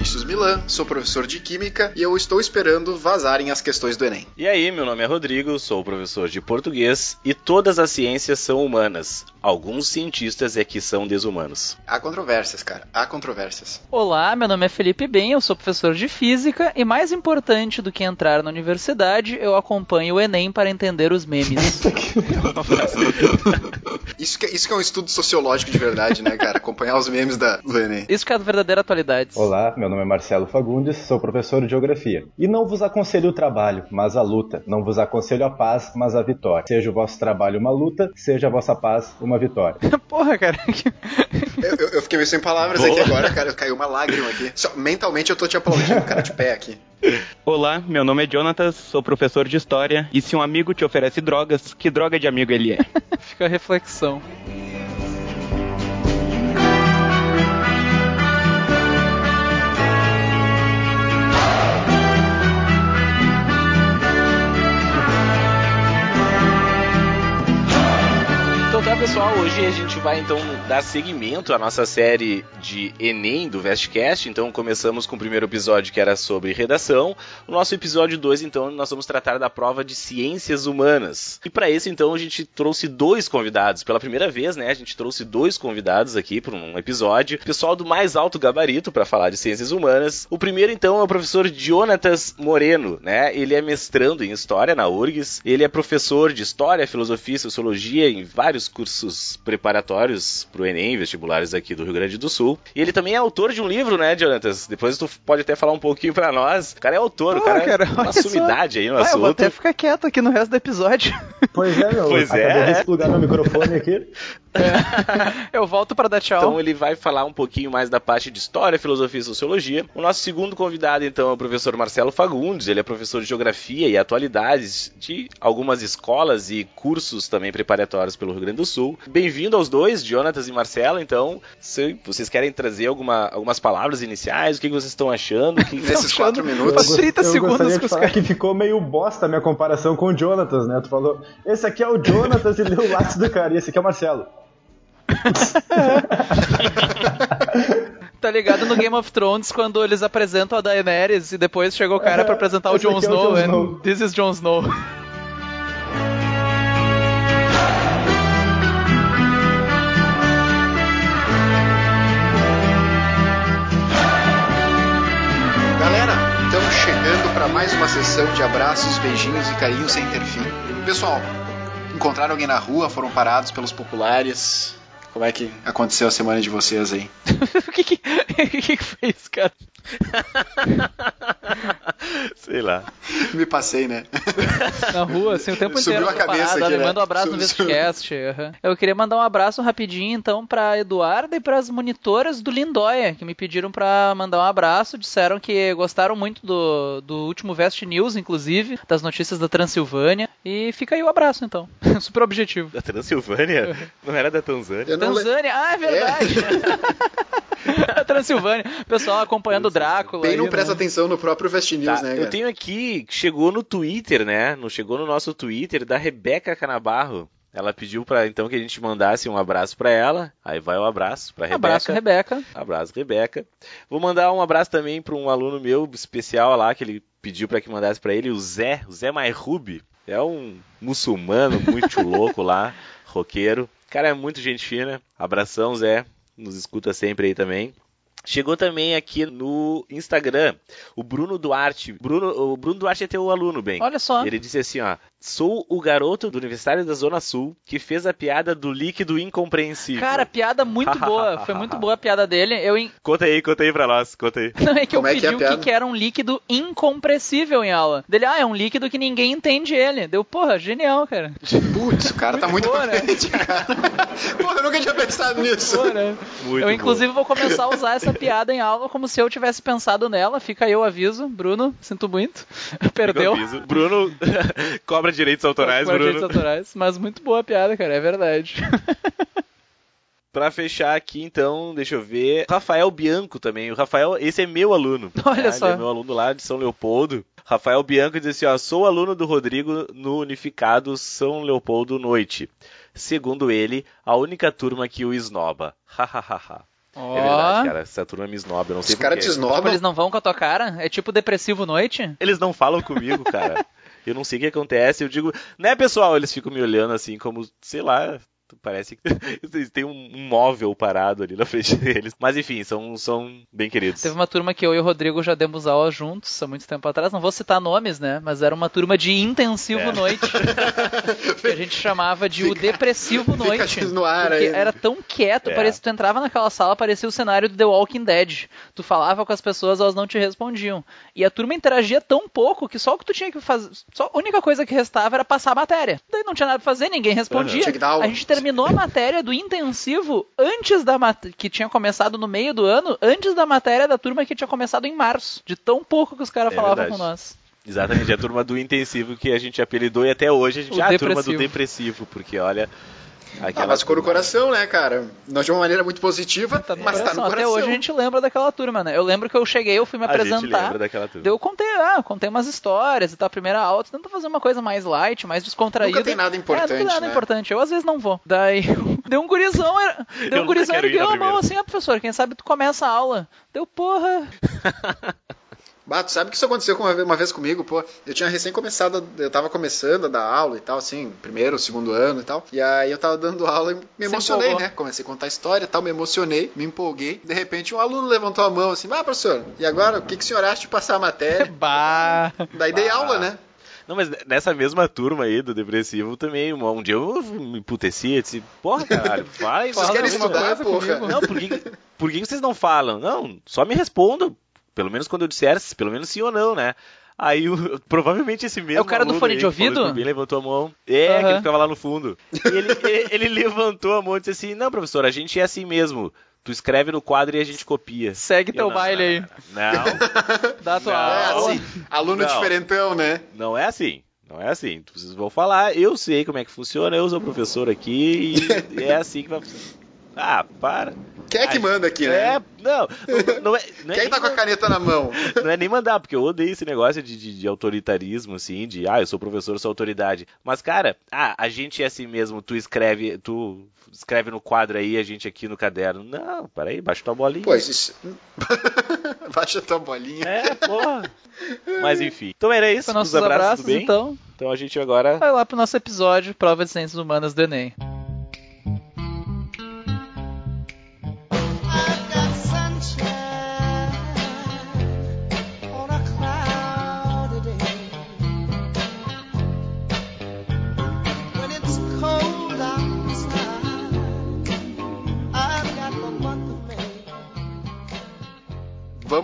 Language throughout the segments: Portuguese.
Vinícius Milan, sou professor de Química e eu estou esperando vazarem as questões do Enem. E aí, meu nome é Rodrigo, sou professor de português e todas as ciências são humanas. Alguns cientistas é que são desumanos. Há controvérsias, cara. Há controvérsias. Olá, meu nome é Felipe Ben, eu sou professor de Física e mais importante do que entrar na universidade, eu acompanho o Enem para entender os memes. isso, que, isso que é um estudo sociológico de verdade, né, cara? Acompanhar os memes da, do Enem. Isso que é a verdadeira atualidade. Olá, meu nome é Marcelo Fagundes, sou professor de Geografia. E não vos aconselho o trabalho, mas a luta. Não vos aconselho a paz, mas a vitória. Seja o vosso trabalho uma luta, seja a vossa paz uma vitória. Porra, cara. eu, eu, eu, fiquei meio sem palavras Boa. aqui agora, cara. Caiu uma lágrima aqui. Só, mentalmente eu tô te aplaudindo, cara, de pé aqui. Olá, meu nome é Jonatas, sou professor de história. E se um amigo te oferece drogas, que droga de amigo ele é? Fica a reflexão. Pessoal, hoje a gente vai então dar seguimento à nossa série de Enem do Vestcast. Então começamos com o primeiro episódio que era sobre redação. O nosso episódio 2, então, nós vamos tratar da prova de ciências humanas. E para isso, então, a gente trouxe dois convidados. Pela primeira vez, né, a gente trouxe dois convidados aqui para um episódio. Pessoal do mais alto gabarito para falar de ciências humanas. O primeiro, então, é o professor Jonatas Moreno, né? Ele é mestrando em História na URGS. Ele é professor de História, Filosofia e Sociologia em vários cursos preparatórios para o Enem, vestibulares aqui do Rio Grande do Sul. E ele também é autor de um livro, né, Jonatas? Depois tu pode até falar um pouquinho para nós. O cara é autor, Pô, o cara, cara é uma sumidade aí no assunto. Eu vou até ficar quieto aqui no resto do episódio. Pois é, meu. Pois Acabei é. de desplugar meu microfone aqui. É. Eu volto para dar tchau. Então ele vai falar um pouquinho mais da parte de história, filosofia e sociologia. O nosso segundo convidado, então, é o professor Marcelo Fagundes. Ele é professor de geografia e atualidades de algumas escolas e cursos também preparatórios pelo Rio Grande do Sul. Bem-vindo aos dois, Jonatas e Marcelo. Então, se vocês querem trazer alguma, algumas palavras iniciais, o que vocês estão achando? Que... Nesses quatro minutos. Eu, 30 eu segundos de falar que ficou meio bosta a minha comparação com o Jonatas, né? Tu falou, esse aqui é o Jonatas e leu o lápis do cara, e esse aqui é o Marcelo. Tá ligado no Game of Thrones quando eles apresentam a Daenerys e depois chegou o cara pra apresentar o Jon aqui é o Snow, and Snow. this is Jon Snow. Galera, estamos chegando para mais uma sessão de abraços, beijinhos e carinhos sem ter fim. Pessoal, encontraram alguém na rua? Foram parados pelos populares? Como é que aconteceu a semana de vocês aí? O que que, que que foi isso, cara? Sei lá. Me passei, né? Na rua, assim, o tempo Subiu inteiro. a cabeça parado, aqui, né? manda um abraço no Vestcast. aham. Eu queria mandar um abraço rapidinho, então, pra Eduarda e pras monitoras do Lindóia, que me pediram pra mandar um abraço. Disseram que gostaram muito do, do último Vest News, inclusive, das notícias da Transilvânia. E fica aí o abraço, então. Super objetivo. Da Transilvânia? Não era da Tanzânia? Eu não Tanzânia, ah, é verdade. A Transilvânia. Pessoal acompanhando o Drácula. Bem não aí, presta né? atenção no próprio Vest News, Tá, né, eu cara? tenho aqui, chegou no Twitter, né? Chegou no nosso Twitter da Rebeca Canabarro. Ela pediu para então que a gente mandasse um abraço para ela. Aí vai o abraço para Rebeca. Abraço, Rebeca. Abraço, Rebeca. Vou mandar um abraço também para um aluno meu especial lá que ele pediu para que mandasse para ele, o Zé, o Zé Mairrubi. É um muçulmano muito louco lá, roqueiro. Cara, é muito gente fina. Abração, Zé. Nos escuta sempre aí também. Chegou também aqui no Instagram o Bruno Duarte. Bruno, o Bruno Duarte é teu aluno, bem. Olha só. Ele disse assim, ó. Sou o garoto do Universitário da Zona Sul que fez a piada do líquido incompreensível. Cara, piada muito boa. Foi muito boa a piada dele. Eu en- Conta aí, conta aí pra nós, conta aí. Não, é que Como eu é que é pedi o que, que era um líquido incompressível em aula. Dele, ah, é um líquido que ninguém entende ele. Deu, porra, genial, cara. Putz, o cara tá muito boa, pra né? frente, cara. Porra, eu nunca tinha pensado nisso. Pô, né? Muito eu, inclusive, vou começar a usar essa piada em aula como se eu tivesse pensado nela. Fica aí o aviso. Bruno, sinto muito. Perdeu. Bruno cobra direitos autorais, Com direitos Bruno. autorais. Mas muito boa a piada, cara. É verdade. Pra fechar aqui, então, deixa eu ver. Rafael Bianco também. O Rafael, esse é meu aluno. Olha só. Ele é meu aluno lá de São Leopoldo. Rafael Bianco diz assim, ó, sou aluno do Rodrigo no Unificado São Leopoldo Noite. Segundo ele, a única turma que o esnoba. Hahaha. Ó. É verdade, cara. Essa turma me esnoba, eu não sei Os caras te esnobam. eles não vão com a tua cara? É tipo depressivo noite? Eles não falam comigo, cara. Eu não sei o que acontece. Eu digo, né, pessoal? Eles ficam me olhando assim, como, sei lá. Parece que tem um um móvel parado ali na frente deles. Mas enfim, são, são bem queridos. Teve uma turma que eu e o Rodrigo já demos aula juntos há muito tempo atrás. Não vou citar nomes, né? Mas era uma turma de intensivo É. noite. que a gente chamava de o depressivo fica noite. no ar porque aí, né? era tão quieto, É. parecia que tu entrava naquela sala, parecia o cenário do The Walking Dead. Tu falava com as pessoas, elas não te respondiam. E a turma interagia tão pouco que só o que tu tinha que fazer. Só a única coisa que restava era passar a matéria. Daí não tinha nada pra fazer, ninguém respondia. Aula. A gente terminou a matéria do intensivo antes da que tinha começado no meio do ano, antes da matéria da turma que tinha começado em março. De tão pouco que os caras É falavam verdade. com nós. Exatamente, a turma do intensivo que a gente apelidou e até hoje a gente. O ah, a turma do depressivo, porque olha. Ah, mas ficou no coração, né, cara? Não de uma maneira muito positiva, Tá no mas tá no coração. coração. Até hoje a gente lembra daquela turma, né? Eu lembro que eu cheguei, eu fui me A gente apresentar. lembra daquela turma. Eu contei, ah, contei umas histórias e tal, a primeira aula, tenta fazer uma coisa mais light, mais descontraída. Nunca tem nada importante, É, nunca tem nada né? importante. Eu às vezes não vou. Daí deu um gurizão, era, Eu deu um gurizão ergueu a mão assim, ah, professor, quem sabe tu começa a aula. Deu, porra. Bah, tu sabe que isso aconteceu com uma vez, uma vez comigo, pô. Eu tinha recém começado, eu tava começando a dar aula e tal, assim, primeiro, segundo ano e tal. E aí eu tava dando aula e me emocionei, né? Comecei a contar a história e tal, me emocionei, me empolguei. De repente um aluno levantou a mão assim, ah, professor, e agora o que, que o senhor acha de passar a matéria? Bah. Daí dei Bah. aula, né? Não, mas nessa mesma turma aí do depressivo também, um, um dia eu me emputeci, disse, porra, caralho, faz. Vocês Fala querem estudar, porra? comigo. Não, por que, por que vocês não falam? Não, só me respondam. Pelo menos quando eu disser, pelo menos sim ou não, né? Aí o- provavelmente esse mesmo. É o cara do fone aí de que ouvido? mim, levantou a mão. É, que Aham. ele ficava lá no fundo. E ele, ele, ele levantou a mão e disse assim: Não, professor, a gente é assim mesmo. Tu escreve no quadro e a gente copia. Segue Eu, teu não, baile aí. não, Não, Dá a tua Não. É aula. assim, aluno Não. diferentão, né? não é assim. Não é assim. Vocês vão falar, eu sei como é que funciona, eu sou professor aqui e é assim que vai funcionar. Ah, para. Quem é que manda aqui, né? É, não, não, não é. Não é Quem tá com a caneta na mão? Não é nem mandar, porque eu odeio esse negócio de, de, de autoritarismo, assim, de, ah, eu sou professor, eu sou autoridade. Mas, cara, ah, a gente é assim mesmo, tu escreve, tu escreve no quadro aí, a gente aqui no caderno. Não, peraí, baixa tua bolinha. Pois isso. Baixa tua bolinha. É, porra. Mas enfim. Então era isso, os nossos abraços, abraços, tudo bem? então, Então a gente agora... vai lá pro nosso episódio Prova de Ciências Humanas do Enem.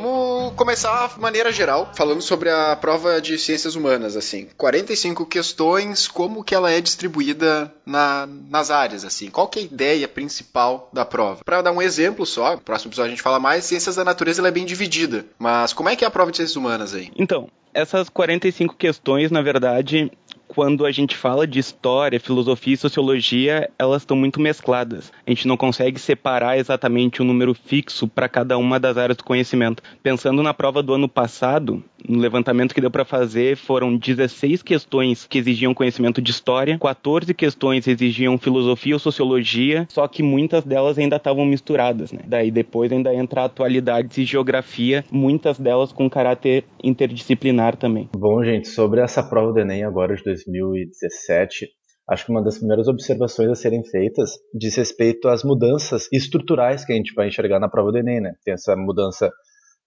Vamos começar de maneira geral, falando sobre a prova de ciências humanas, assim. 45 questões, como que ela é distribuída na- nas áreas, assim. Qual que é a ideia principal da prova? Para dar um exemplo só, no próximo episódio a gente fala mais, ciências da natureza ela é bem dividida. Mas como é que é a prova de ciências humanas aí? Então, essas 45 questões, na verdade, quando a gente fala de história, filosofia e sociologia, elas estão muito mescladas. A gente não consegue separar exatamente um número fixo para cada uma das áreas do conhecimento. Pensando na prova do ano passado, no levantamento que deu para fazer, foram 16 questões que exigiam conhecimento de história, 14 questões exigiam filosofia ou sociologia, só que muitas delas ainda estavam misturadas, né? Daí depois ainda entra atualidades e geografia, muitas delas com caráter interdisciplinar também. Bom, gente, sobre essa prova do Enem agora de 2017, acho que uma das primeiras observações a serem feitas diz respeito às mudanças estruturais que a gente vai enxergar na prova do Enem, né? Tem essa mudança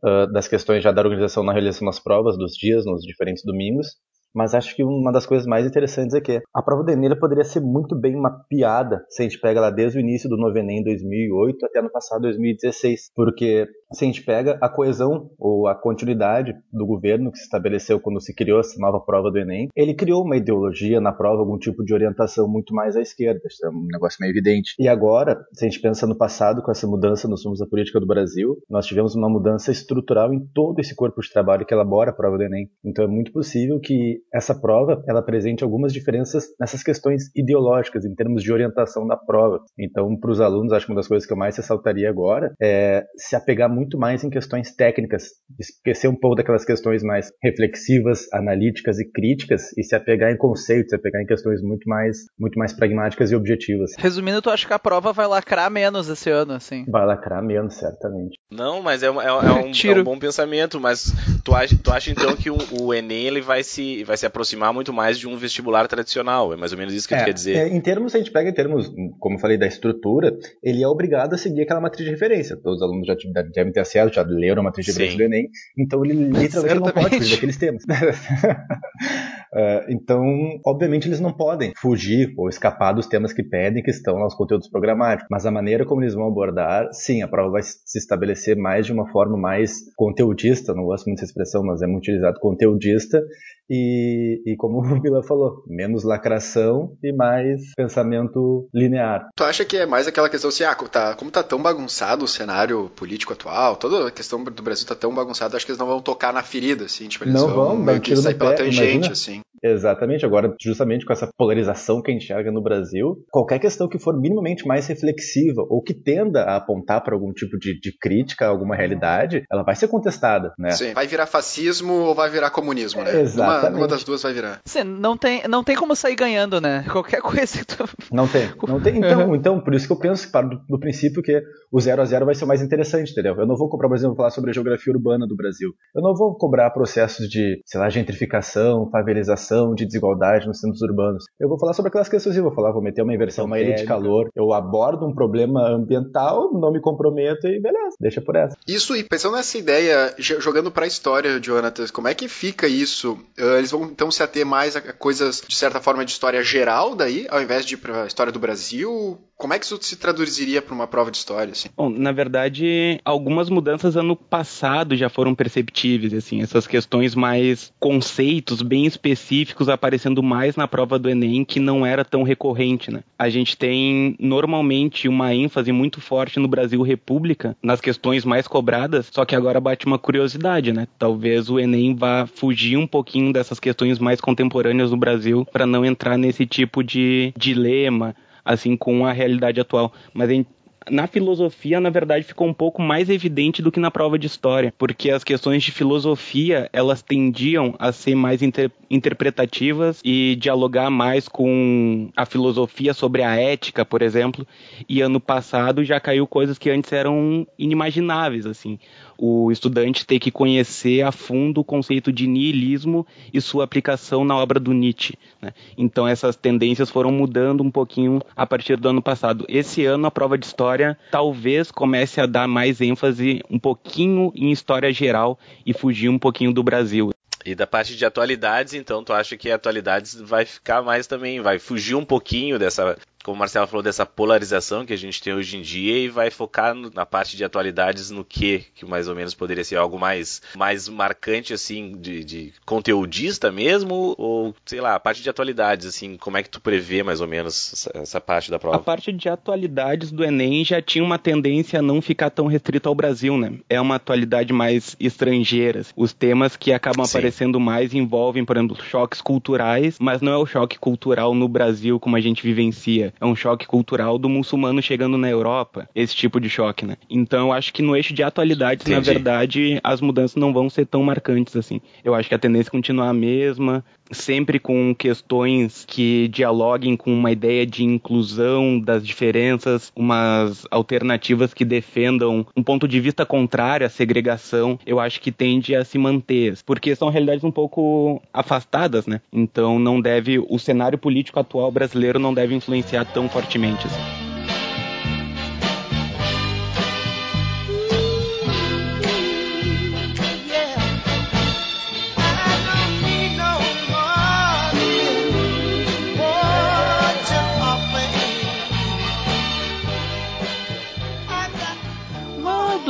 ah, das questões já da organização na realização das provas, dos dias, nos diferentes domingos, mas acho que uma das coisas mais interessantes é que a prova do Enem poderia ser muito bem mapeada se a gente pega lá desde o início do novo Enem em 2008 até no passado 2016, porque se a gente pega a coesão ou a continuidade do governo que se estabeleceu quando se criou essa nova prova do Enem, ele criou uma ideologia na prova, algum tipo de orientação muito mais à esquerda, isso é um negócio meio evidente. E agora, se a gente pensa no passado, com essa mudança nos rumos da política do Brasil, nós tivemos uma mudança estrutural em todo esse corpo de trabalho que elabora a prova do Enem. Então é muito possível que essa prova ela apresente algumas diferenças nessas questões ideológicas, em termos de orientação da prova. Então, para os alunos, acho que uma das coisas que eu mais ressaltaria agora é se apegar muito mais em questões técnicas, esquecer um pouco daquelas questões mais reflexivas, analíticas e críticas e se apegar em conceitos, se apegar em questões muito mais, muito mais pragmáticas e objetivas. Resumindo, tu acha que a prova vai lacrar menos esse ano, assim? Vai lacrar menos, certamente. Não, mas é, um- é- é um, é Tiro. um bom pensamento, mas tu acha, tu acha então que o, o Enem ele vai se, vai se aproximar muito mais de um vestibular tradicional? É mais ou menos isso que tu quer dizer. é, em termos, a gente pega em termos, como eu falei, da estrutura, ele é obrigado a seguir aquela matriz de referência. Todos os alunos já te- devem ter acesso, já leram a matriz de Sim. do Enem, então ele literalmente não pode fugir daqueles temas. É, então, obviamente, eles não podem fugir ou escapar dos temas que pedem, que estão nos conteúdos programáticos. Mas a maneira como eles vão abordar, sim, a prova vai se estabelecer mais de uma forma mais conteudista, não gosto muito dessa expressão, mas é muito utilizado conteudista, e, e como o Vila falou, menos lacração e mais pensamento linear. Tu acha que é mais aquela questão assim, ah, tá, como tá tão bagunçado o cenário político atual, toda a questão do Brasil tá tão bagunçada, acho que eles não vão tocar na ferida, assim, tipo, eles Não vão, vão, meio que sair no pela pé, tangente, imagina. assim. Exatamente, agora justamente com essa polarização que a gente enxerga no Brasil, qualquer questão que for minimamente mais reflexiva ou que tenda a apontar para algum tipo de, de crítica a alguma realidade, ela vai ser contestada, né? Sim, vai virar fascismo ou vai virar comunismo, né? Exatamente. Uma, uma das duas vai virar. Sim, não tem, não tem como sair ganhando, né? Qualquer coisa que tu... Não tem, não tem. Então, então, por isso que eu penso que paro do, do princípio que o zero a zero vai ser mais interessante, entendeu? Eu não vou cobrar, por exemplo, falar sobre a geografia urbana do Brasil. Eu não vou cobrar processos de, sei lá, gentrificação, favelização, de desigualdade nos centros urbanos. Eu vou falar sobre aquelas questões, eu vou falar, vou meter uma inversão, uma ilha de calor. Eu abordo um problema ambiental, não me comprometo e beleza, deixa por essa. Isso, e pensando nessa ideia, jogando pra história, Jonathan, como é que fica isso? Ah, Eles vão então se ater mais a coisas, de certa forma, de história geral daí, ao invés de ir pra história do Brasil? Como é que isso se traduziria pra uma prova de história, assim? Bom, na verdade, algumas mudanças ano passado já foram perceptíveis, assim, essas questões mais conceitos bem específicos aparecendo mais na prova do Enem, que não era tão recorrente, né? A gente tem normalmente uma ênfase muito forte no Brasil República, nas questões mais cobradas, só que agora bate uma curiosidade, né? Talvez o Enem vá fugir um pouquinho dessas questões mais contemporâneas no Brasil para não entrar nesse tipo de dilema, assim, com a realidade atual. Mas a gente na filosofia, na verdade, ficou um pouco mais evidente do que na prova de história, porque as questões de filosofia, elas tendiam a ser mais inter interpretativas e dialogar mais com a filosofia sobre a ética, por exemplo, e ano passado já caiu coisas que antes eram inimagináveis, assim. O estudante ter que conhecer a fundo o conceito de niilismo e sua aplicação na obra do Nietzsche. né? Então essas tendências foram mudando um pouquinho a partir do ano passado. Esse ano a prova de história talvez comece a dar mais ênfase um pouquinho em história geral e fugir um pouquinho do Brasil. E da parte de atualidades, então, tu acha que atualidades vai ficar mais também, vai fugir um pouquinho dessa, como o Marcelo falou, dessa polarização que a gente tem hoje em dia e vai focar no- na parte de atualidades no que, que mais ou menos poderia ser algo mais, mais marcante, assim, de, de conteudista mesmo, ou, sei lá, a parte de atualidades, assim, como é que tu prevê mais ou menos essa, essa parte da A prova? parte de atualidades do Enem já tinha uma tendência a não ficar tão restrita ao Brasil, né? É uma atualidade mais estrangeira. Os temas que acabam Sim. aparecendo mais envolvem, por exemplo, choques culturais, mas não é o choque cultural no Brasil como a gente vivencia. É um choque cultural do muçulmano chegando na Europa. Esse tipo de choque, né? Então eu acho que no eixo de atualidades, na Entendi. verdade, as mudanças não vão ser tão marcantes assim. Eu acho que a tendência é continuar a mesma, sempre com questões que dialoguem com uma ideia de inclusão das diferenças, umas alternativas que defendam um ponto de vista contrário à segregação, eu acho que tende a se manter, porque são realidades um pouco afastadas, né? Então não deve o cenário político atual brasileiro não deve influenciar tão fortemente assim.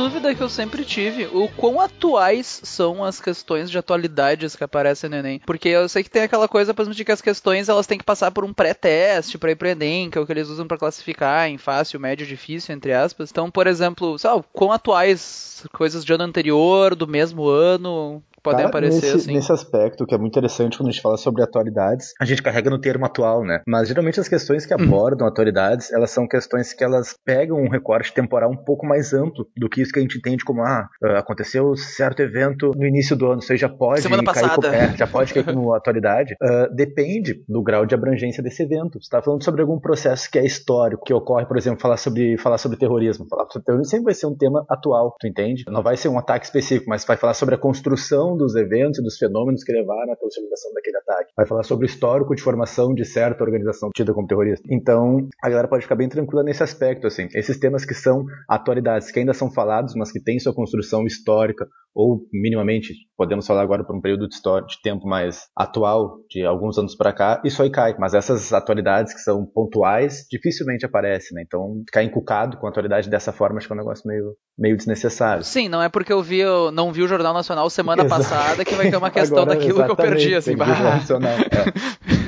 Dúvida que eu sempre tive, o quão atuais são as questões de atualidades que aparecem no Enem? Porque eu sei que tem aquela coisa, de que as questões elas têm que passar por um pré-teste para ir pro Enem, que é o que eles usam para classificar em fácil, médio, difícil, entre aspas. Então, por exemplo, lá, quão atuais coisas de ano anterior, do mesmo ano, podem Cara, aparecer nesse, assim. nesse aspecto, que é muito interessante quando a gente fala sobre atualidades, a gente carrega no termo atual, né? Mas geralmente as questões que abordam atualidades, elas são questões que elas pegam um recorte temporal um pouco mais amplo do que isso que a gente entende como, ah, ah, aconteceu certo evento no início do ano, já pode Semana cair passada. como, é, já pode cair como atualidade. Ah, depende do grau de abrangência desse evento. Você está falando sobre algum processo que é histórico, que ocorre, por exemplo, falar sobre, falar sobre terrorismo. Falar sobre terrorismo sempre vai ser um tema atual, tu entende? Não vai ser um ataque específico, mas vai falar sobre a construção dos eventos e dos fenômenos que levaram à possibilização daquele ataque. Vai falar sobre o histórico de formação de certa organização tida como terrorista. Então, a galera pode ficar bem tranquila nesse aspecto, assim. Esses temas que são atualidades, que ainda são falados, mas que têm sua construção histórica, ou minimamente, podemos falar agora por um período de, história, de tempo mais atual, de alguns anos para cá, isso aí cai. Mas essas atualidades que são pontuais, dificilmente aparecem, né? Então, ficar encucado com a atualidade dessa forma, acho que é um negócio meio, meio desnecessário. Sim, não é porque eu vi, eu não vi o Jornal Nacional semana Exato. passada que vai ter uma questão Agora, daquilo que eu perdi, assim. bah. é.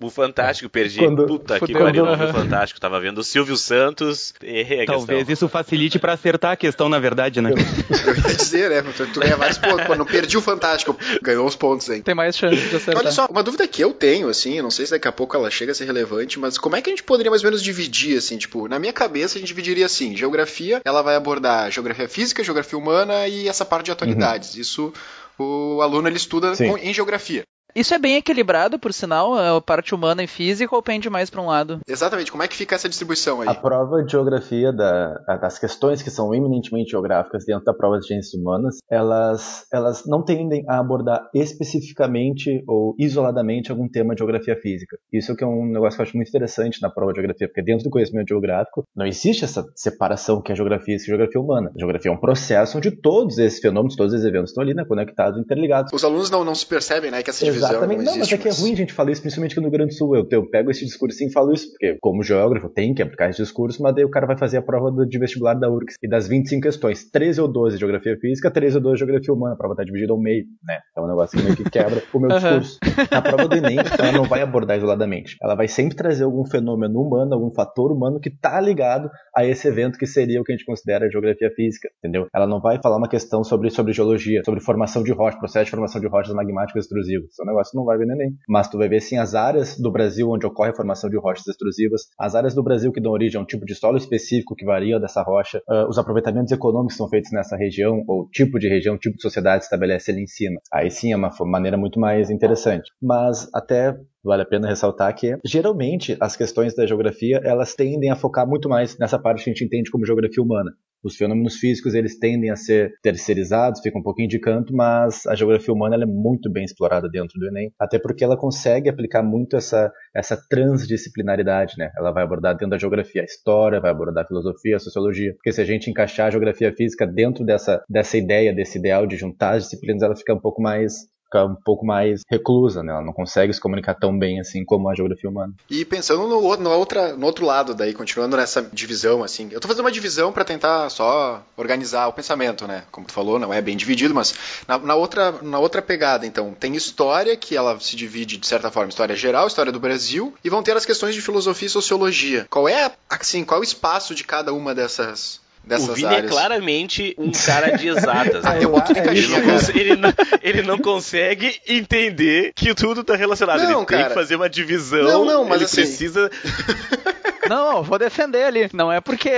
O Fantástico, perdi. Quando- Puta que pariu, não vi Aham. o Fantástico. Tava vendo o Silvio Santos, errei a Talvez questão. isso facilite pra acertar a questão, na verdade, né? Eu ia dizer, né? Tu, tu ganha vários pontos. Não perdi o Fantástico, ganhou os pontos aí. Tem mais chance de acertar. Olha só, uma dúvida que eu tenho, assim, eu não sei se daqui a pouco ela chega a ser relevante, mas como é que a gente poderia mais ou menos dividir, assim, tipo, na minha cabeça a gente dividiria assim, geografia, ela vai abordar geografia física, geografia humana e essa parte de atualidades. Isso o aluno ele estuda Sim. em geografia. Isso é bem equilibrado, por sinal, a parte humana e física ou pende mais pra um lado? Exatamente, como é que fica essa distribuição aí? A prova de geografia, da, das questões que são eminentemente geográficas dentro da prova de ciências humanas, elas, elas não tendem a abordar especificamente ou isoladamente algum tema de geografia física. Isso é que é um negócio que eu acho muito interessante na prova de geografia, porque dentro do conhecimento geográfico não existe essa separação que é geografia física e geografia humana. A geografia é um processo onde todos esses fenômenos, todos esses eventos estão ali, né, conectados, interligados. Os alunos não, não se percebem, né, que essa divisão Exatamente. não Não, mas é que é ruim a gente falar isso, principalmente aqui no Rio Grande do Sul. Eu, eu pego esse discurso e falo isso, porque como geógrafo tem que aplicar esse discurso, mas daí o cara vai fazer a prova do- de vestibular da URGS. E das 25 questões, 13 ou 12 de geografia física, 13 ou 12 de geografia humana. A prova tá dividida ao meio, né? Então é um negócio que meio que quebra o meu discurso. A prova do Enem, ela não vai abordar isoladamente. Ela vai sempre trazer algum fenômeno humano, algum fator humano que tá ligado a esse evento que seria o que a gente considera geografia física, entendeu? Ela não vai falar uma questão sobre, sobre geologia, sobre formação de rochas, processo de formação de rochas magmáticas extrusivas. Isso é um negócio não vai ver no Enem. Mas tu vai ver, sim, as áreas do Brasil onde ocorre a formação de rochas extrusivas, as áreas do Brasil que dão origem a um tipo de solo específico que varia dessa rocha, ah, os aproveitamentos econômicos que são feitos nessa região, ou tipo de região, tipo de sociedade estabelece ali em cima. Aí sim é uma maneira muito mais interessante. Mas até vale a pena ressaltar que geralmente as questões da geografia elas tendem a focar muito mais nessa parte que a gente entende como geografia humana. Os fenômenos físicos eles tendem a ser terceirizados, ficam um pouquinho de canto, mas a geografia humana é muito bem explorada dentro do Enem, até porque ela consegue aplicar muito essa, essa transdisciplinaridade, né? Ela vai abordar dentro da geografia a história, vai abordar a filosofia, a sociologia, porque se a gente encaixar a geografia física dentro dessa, dessa ideia, desse ideal de juntar as disciplinas, ela fica um pouco mais fica um pouco mais reclusa, né? Ela não consegue se comunicar tão bem assim como a geografia humana. E pensando no, outro- no, outra, no outro lado daí, continuando nessa divisão, assim, eu tô fazendo uma divisão para tentar só organizar o pensamento, né? Como tu falou, não é bem dividido, mas na, na outra, na outra pegada, então, tem história, que ela se divide, de certa forma, história geral, história do Brasil, e vão ter as questões de filosofia e sociologia. Qual é, assim, qual é o espaço de cada uma dessas, dessas O Vini é áreas? claramente um cara de exatas. Ah, pouquinho É de Ele não, caixinha, cons- ele não- ele não consegue entender que tudo tá relacionado. Não, ele tem cara. que fazer uma divisão. Não, não, mas ele assim- precisa. Não, vou defender ali. Não é porque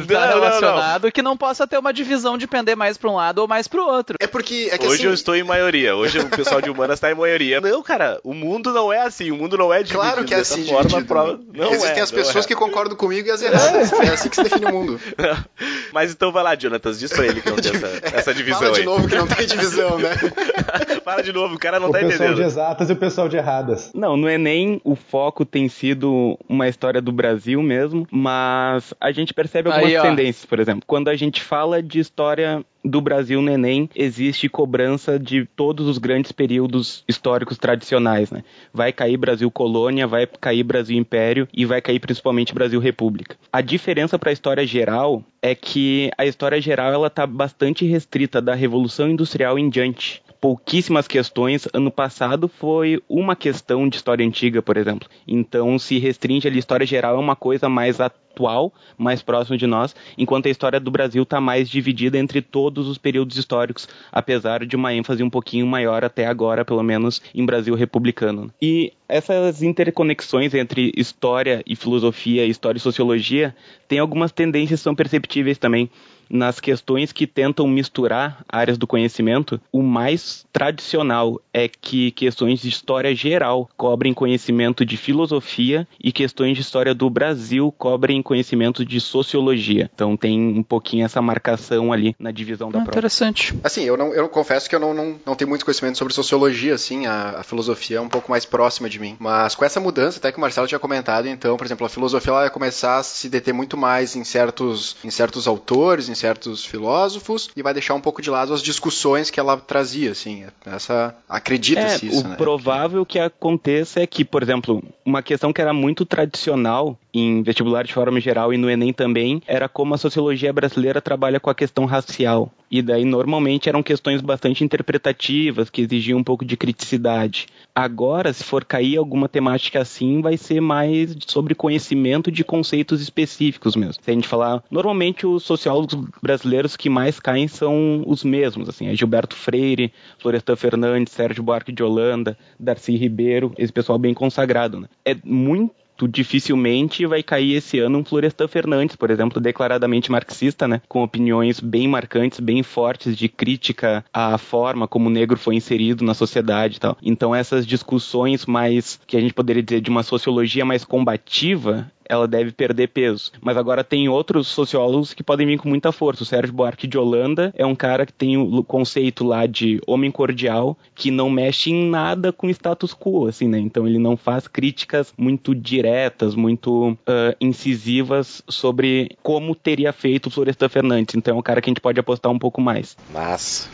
Não, tá não, relacionado que não possa ter uma divisão de pender mais pra um lado ou mais pro outro. É porque, é que Hoje assim, eu estou em maioria. Hoje o pessoal de humanas está em maioria. Não, cara, o mundo não é assim. O mundo não é dividido Claro que é assim forma. dividido. prova- Não Existem é, as não pessoas é. que concordam comigo e as erradas. É assim que se define o mundo. Mas então vai lá, Jonatas, diz pra ele que não tem essa, essa divisão Fala de aí. novo que não tem divisão, né? Fala de novo, o cara não o tá pessoal entendendo. de exatas e o pessoal de erradas. Não, no Enem o foco tem sido uma história do Brasil mesmo, mas a gente percebe algumas Aí, tendências, por exemplo. Quando a gente fala de história do Brasil no Enem, existe cobrança de todos os grandes períodos históricos tradicionais, né? Vai cair Brasil colônia, vai cair Brasil império e vai cair principalmente Brasil república. A diferença para a história geral é que a história geral ela tá bastante restrita da Revolução Industrial em diante. Pouquíssimas questões. Ano passado foi uma questão de história antiga, por exemplo. Então se restringe ali história geral é uma coisa mais atual, mais próximo de nós, enquanto a história do Brasil está mais dividida entre todos os períodos históricos, apesar de uma ênfase um pouquinho maior até agora, pelo menos em Brasil republicano. E essas interconexões entre história e filosofia, história e sociologia, tem algumas tendências que são perceptíveis também nas questões que tentam misturar áreas do conhecimento, o mais tradicional é que questões de história geral cobrem conhecimento de filosofia e questões de história do Brasil cobrem conhecimento de sociologia. Então tem um pouquinho essa marcação ali na divisão da Ah, prova. interessante. Assim, eu não eu confesso que eu não, não, não tenho muito conhecimento sobre sociologia, assim, a, a filosofia é um pouco mais próxima de mim. Mas com essa mudança, até que o Marcelo tinha comentado, então, por exemplo, a filosofia ela vai começar a se deter muito mais em certos, em certos autores, em certos filósofos, e vai deixar um pouco de lado as discussões que ela trazia, assim. Essa. Acredita-se É, isso, o né? provável que aconteça é que, por exemplo, uma questão que era muito tradicional em vestibular de forma geral e no Enem também era como a sociologia brasileira trabalha com a questão racial. E daí normalmente eram questões bastante interpretativas que exigiam um pouco de criticidade. Agora, se for cair alguma temática assim, vai ser mais sobre conhecimento de conceitos específicos mesmo. Se a gente falar, normalmente os sociólogos brasileiros que mais caem são os mesmos, assim, é Gilberto Freire, Florestan Fernandes, Sérgio Buarque de Holanda, Darcy Ribeiro, esse pessoal bem consagrado, né? É muito dificilmente vai cair esse ano um Florestan Fernandes, por exemplo, declaradamente marxista, né, com opiniões bem marcantes, bem fortes de crítica à forma como o negro foi inserido na sociedade e tal. Então essas discussões mais que a gente poderia dizer de uma sociologia mais combativa, ela deve perder peso. Mas agora tem outros sociólogos que podem vir com muita força. O Sérgio Buarque de Holanda é um cara que tem o conceito lá de homem cordial, que não mexe em nada com status quo, assim, né? Então ele não faz críticas muito diretas, muito ah, incisivas sobre como teria feito o Florestan Fernandes. Então é um cara que a gente pode apostar um pouco mais. Mas.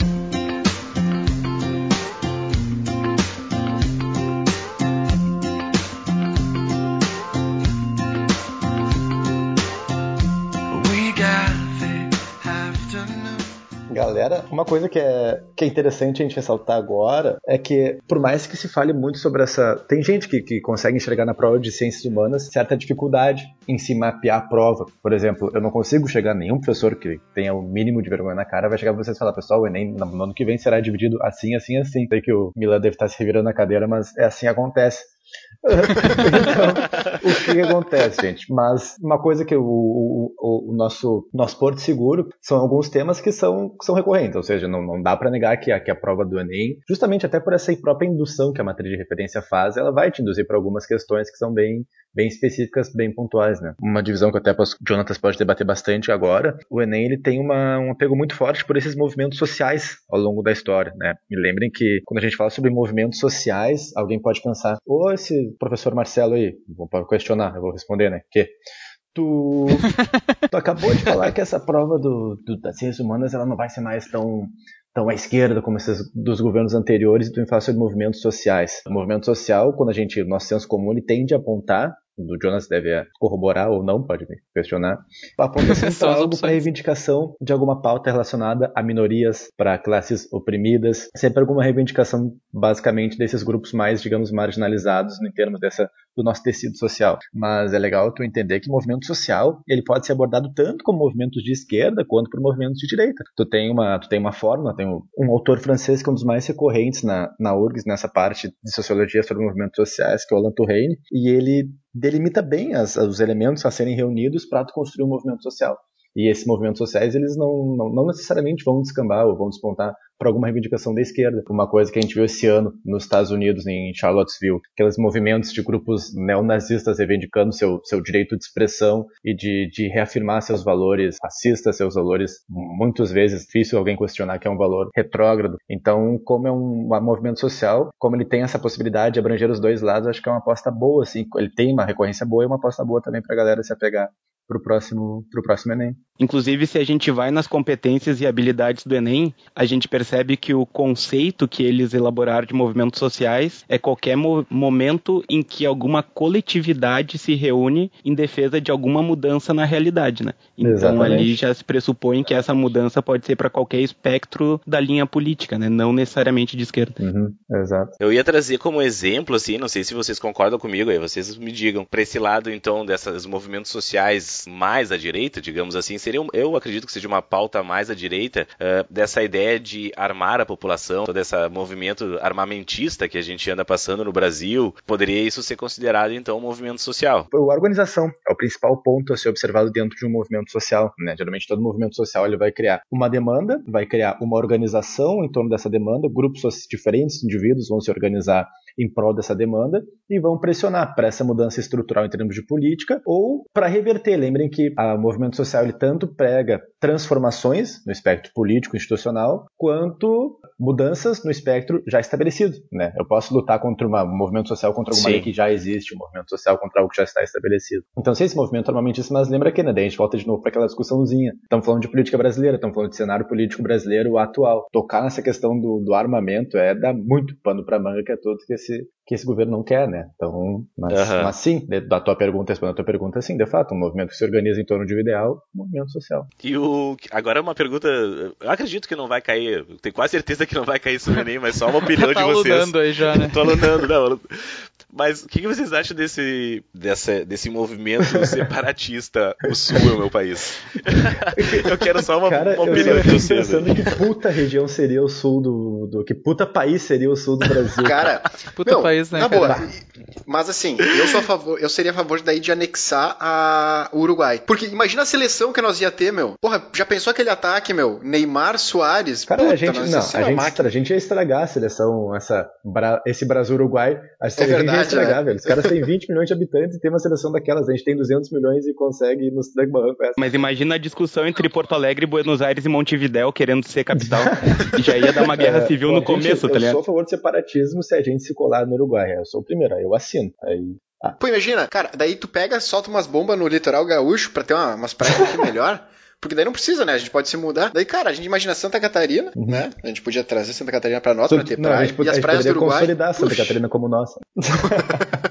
Galera, uma coisa que é, que é interessante a gente ressaltar agora é que, por mais que se fale muito sobre essa. Tem gente que, que consegue enxergar na prova de ciências humanas certa dificuldade em se mapear a prova. Por exemplo, eu não consigo chegar, nenhum professor que tenha o mínimo de vergonha na cara vai chegar pra vocês e falar: pessoal, o Enem no no ano que vem será dividido assim, assim, assim. Sei que o Milan deve estar se revirando na cadeira, mas é assim acontece. Então, o que, que acontece, gente? Mas uma coisa que o, o, o- o nosso, nosso porto seguro são alguns temas que são, que são recorrentes, ou seja, não, não dá para negar que a, que a prova do Enem, justamente até por essa própria indução que a matriz de referência faz, ela vai te induzir para algumas questões que são bem, bem específicas, bem pontuais, né? Uma divisão que até posso, Jonatas pode debater bastante agora, o Enem ele tem uma, um apego muito forte por esses movimentos sociais ao longo da história, né? Me lembrem que quando a gente fala sobre movimentos sociais, alguém pode pensar, ô, esse professor Marcelo aí, vou questionar, eu vou responder, né? Que tu, tu acabou de falar que essa prova do, do- das ciências humanas ela não vai ser mais tão tão à esquerda como esses dos governos anteriores e tu fala sobre movimentos sociais. O movimento social, quando a gente, nosso senso comum, ele tende a apontar, o Jonas deve corroborar ou não, pode me questionar, aponta sempre para as algo para reivindicação de alguma pauta relacionada a minorias, para classes oprimidas, sempre alguma reivindicação basicamente desses grupos mais, digamos, marginalizados em termos dessa do nosso tecido social. Mas é legal tu entender que movimento social, ele pode ser abordado tanto como movimentos de esquerda quanto por movimentos de direita. Tu tem uma, tu tem uma fórmula, tem um, um autor francês que é um dos mais recorrentes na, na URGS, nessa parte de sociologia sobre movimentos sociais, que é o Alain Touraine, e ele delimita bem as, os elementos a serem reunidos para construir um movimento social. E esses movimentos sociais, eles não, não, não necessariamente vão descambar ou vão despontar para alguma reivindicação da esquerda. Uma coisa que a gente viu esse ano nos Estados Unidos, em Charlottesville, aqueles movimentos de grupos neonazistas reivindicando seu, seu direito de expressão e de, de reafirmar seus valores racistas, seus valores, muitas vezes, difícil alguém questionar que é um valor retrógrado. Então, como é um, um movimento social, como ele tem essa possibilidade de abranger os dois lados, acho que é uma aposta boa, assim. Ele tem uma recorrência boa e uma aposta boa também para a galera se apegar pro próximo, pro próximo Enem. Inclusive, se a gente vai nas competências e habilidades do Enem, a gente percebe que o conceito que eles elaboraram de movimentos sociais é qualquer mo momento em que alguma coletividade se reúne em defesa de alguma mudança na realidade, né? Então Exatamente. ali já se pressupõe que essa mudança pode ser para qualquer espectro da linha política, né? Não necessariamente de esquerda. Uhum, exato. Eu ia trazer como exemplo, assim, não sei se vocês concordam comigo aí, vocês me digam, pra esse lado, então, desses movimentos sociais mais à direita, digamos assim, seria, um- eu acredito que seja uma pauta mais à direita, eh, dessa ideia de armar a população, todo esse movimento armamentista que a gente anda passando no Brasil, poderia isso ser considerado, então, um movimento social? A organização é o principal ponto a ser observado dentro de um movimento social. Né? Geralmente todo movimento social ele vai criar uma demanda, vai criar uma organização em torno dessa demanda, grupos diferentes, indivíduos vão se organizar em prol dessa demanda e vão pressionar para essa mudança estrutural em termos de política ou para reverter. Lembrem que o movimento social ele tanto prega transformações no espectro político institucional quanto mudanças no espectro já estabelecido. Né? Eu posso lutar contra uma- um movimento social contra alguma Sim. lei que já existe, um movimento social contra algo que já está estabelecido. Então, se esse movimento armamentista, mas lembra que, né? Daí a gente volta de novo para aquela discussãozinha. Estamos falando de política brasileira, estamos falando de cenário político brasileiro atual. Tocar nessa questão do, do armamento é dar muito pano para manga que é tudo que esse, que esse governo não quer, né? Então, mas, Aham. mas sim, da tua pergunta, respondendo a tua pergunta, sim, de fato, um movimento que se organiza em torno de um ideal, um movimento social. E o. Agora uma pergunta. Eu acredito que não vai cair. eu Tenho quase certeza que não vai cair isso no Enem, mas só uma opinião tá de vocês. aludando aí já, né? Tô alunando, não. Mas o que, que vocês acham desse, dessa, desse movimento separatista? O Sul é o meu país. eu quero só uma, Cara, uma eu opinião só de vocês. pensando que puta região seria o sul do, do. Que puta país seria o sul do Brasil. Cara, Puta meu, país, né, Na cara? boa. Mas assim, eu sou a favor, eu seria a favor daí de anexar a o Uruguai. Porque imagina a seleção que nós ia ter, meu. Porra, já pensou aquele ataque, meu? Neymar, Soares. Cara, Puta, a gente, não, ia a gente, a gente ia estragar a seleção, essa, Bra- esse Brasil-Uruguai. A seleção ia verdade, estragar, né? velho. Os caras têm 20 milhões de habitantes e tem uma seleção daquelas. A gente tem 200 milhões e consegue nos dar barranco essa. Mas imagina a discussão entre Porto Alegre, Buenos Aires e Montevidéu querendo ser capital. e já ia dar uma guerra É, civil pô, no gente, começo, tá Eu ligado? sou a favor do separatismo se a gente se colar no Uruguai. Eu sou o primeiro, aí eu assino. Aí, Pô, imagina, cara, daí tu pega, solta umas bombas no litoral gaúcho pra ter uma, umas praias pouquinho melhor. Porque daí não precisa, né? A gente pode se mudar. Daí, cara, a gente imagina Santa Catarina, né? A gente podia trazer Santa Catarina pra nós, pra ter Uhum. não, a praia. gente, e a as gente praias do Uruguai. consolidar Santa puxa. Catarina como nossa.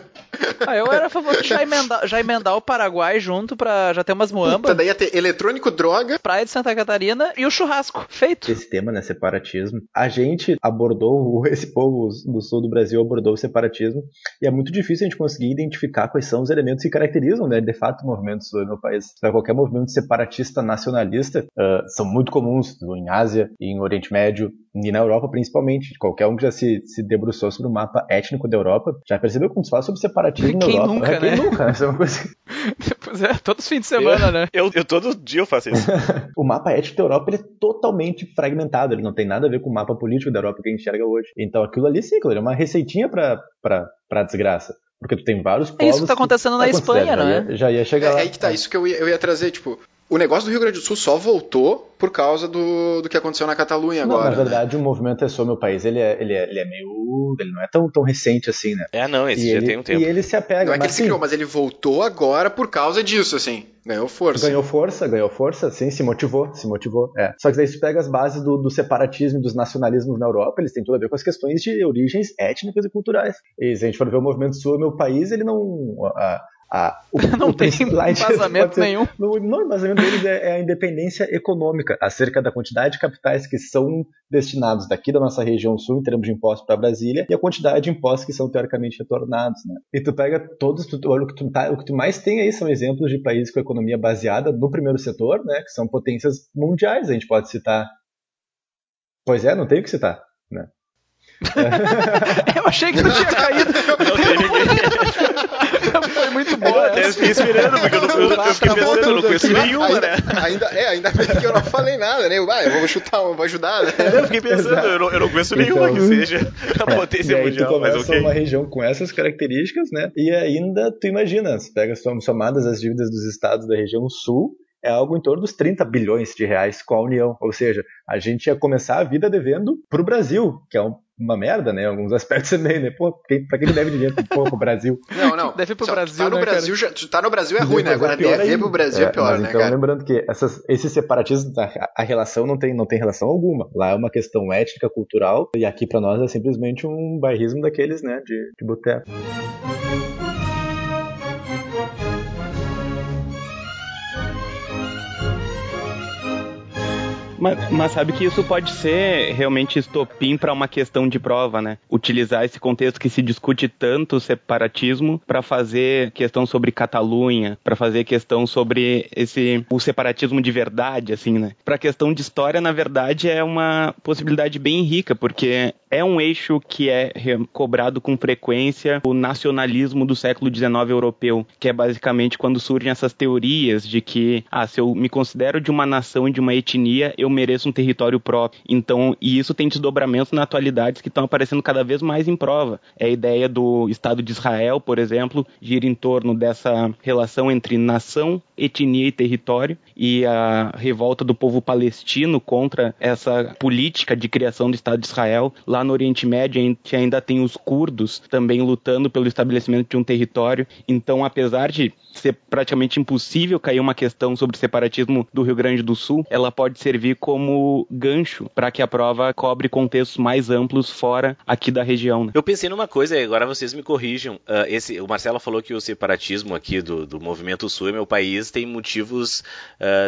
Ah, eu era a favor de já emendar, já emendar o Paraguai junto pra já ter umas Puta, muambas, daí ia ter eletrônico, droga. praia de Santa Catarina e o churrasco. Feito. esse tema, né, separatismo. A gente abordou, esse povo do sul do Brasil abordou o separatismo, e é muito difícil a gente conseguir identificar quais são os elementos que caracterizam, né, de fato, o movimento sul no país. Qualquer movimento separatista nacionalista, ah, são muito comuns em Ásia, em Oriente Médio, e na Europa principalmente. Qualquer um que já se, se debruçou sobre o mapa étnico da Europa, já percebeu quando se fala sobre separatismo na Quem Europa. nunca, É, quem né? nunca? Isso é uma coisa Pois é, todos os fins de semana, né? Eu, eu todo dia eu faço isso. o mapa étnico da Europa ele é totalmente fragmentado, ele não tem nada a ver com o mapa político da Europa que a gente enxerga hoje. Então aquilo ali, sim, é uma receitinha pra, pra, pra desgraça. Porque tu tem vários É povos. isso que tá acontecendo na Tá Espanha, não já é? ia- Já ia chegar É, lá. aí que tá, isso que eu ia, eu ia trazer, tipo, o negócio do Rio Grande do Sul só voltou por causa do, do que aconteceu na Catalunha Não, agora. na né? verdade, o movimento É Sou Meu País, ele é, ele é, ele é meio. Ele não é tão, tão recente assim, né? É, não, esse e já ele, tem um tempo. E ele se apega. Não é que ele mas, se criou, mas ele voltou agora por causa disso, assim. Ganhou força. Ganhou força, ganhou força, sim, se motivou, se motivou. É. Só que daí pega as bases do, do separatismo e dos nacionalismos na Europa, eles têm tudo a ver com as questões de origens étnicas e culturais. E se a gente for ver o movimento sul, meu país, ele não. A, a, o, Não o tem embasamento ser- nenhum. No, não, o embasamento deles é, é a independência econômica, acerca da quantidade de capitais que são destinados daqui da nossa região sul, em termos de impostos para Brasília, e a quantidade de impostos que são teoricamente retornados. Né? E tu pega todos, tu, olha, o, que tu, tá- o que tu mais tem aí são exemplos de países com economia baseada no primeiro setor, né, que são potências mundiais, a gente pode citar. Pois é, não tem o que citar. Né? Eu achei que tu tinha caído. Não tem ninguém. Foi muito Eu boa até essa. fiquei esperando, porque eu, não, eu, eu fiquei Travou pensando, eu não conheço aqui. nenhuma, ainda, né? Ainda, é, ainda bem que eu não falei nada, né? Eu, ah, eu vou chutar uma, vou ajudar, né? Eu fiquei pensando, eu não, eu não conheço Então, nenhuma que seja a É, potência e aí tu mundial, mas começa ok. uma região com essas características, né? E ainda tu imagina, se pega som- somadas as dívidas dos estados da região sul, é algo em torno dos 30 bilhões de reais com a União. Ou seja, a gente ia começar a vida devendo pro Brasil, que é um uma merda, né? Alguns aspectos também, né? Pô, pra quem deve dinheiro pô, pro Brasil? Não, não. Deve pro Só, Brasil, tá no né, Brasil, já, tá no Brasil é ruim, né? Agora pior dever ainda. pro Brasil é, pior, mas né, então, cara? lembrando que essas, esses separatismos, a, a relação não tem, não tem relação alguma. Lá é uma questão étnica, cultural, e aqui pra nós é simplesmente um bairrismo daqueles, né, de, de boteco. Mas, mas sabe que isso pode ser realmente estopim para uma questão de prova, né? Utilizar esse contexto que se discute tanto o separatismo para fazer questão sobre Catalunha, para fazer questão sobre esse o separatismo de verdade, assim, né? Para questão de história, na verdade, é uma possibilidade bem rica, porque é um eixo que é cobrado com frequência o nacionalismo do século XIX europeu, que é basicamente quando surgem essas teorias de que, ah, se eu me considero de uma nação e de uma etnia, eu mereço um território próprio. Então, e isso tem desdobramentos na atualidade que estão aparecendo cada vez mais em prova. É a ideia do Estado de Israel, por exemplo, gira em torno dessa relação entre nação, etnia e território, e a revolta do povo palestino contra essa política de criação do Estado de Israel. Lá no Oriente Médio, a gente ainda tem os curdos também lutando pelo estabelecimento de um território. Então, apesar de ser praticamente impossível cair uma questão sobre separatismo do Rio Grande do Sul, ela pode servir como gancho para que a prova cobre contextos mais amplos fora aqui da região. Né? Eu pensei numa coisa, agora vocês me corrijam. Ah, esse, o Marcelo falou que o separatismo aqui do, do movimento sul e meu país tem motivos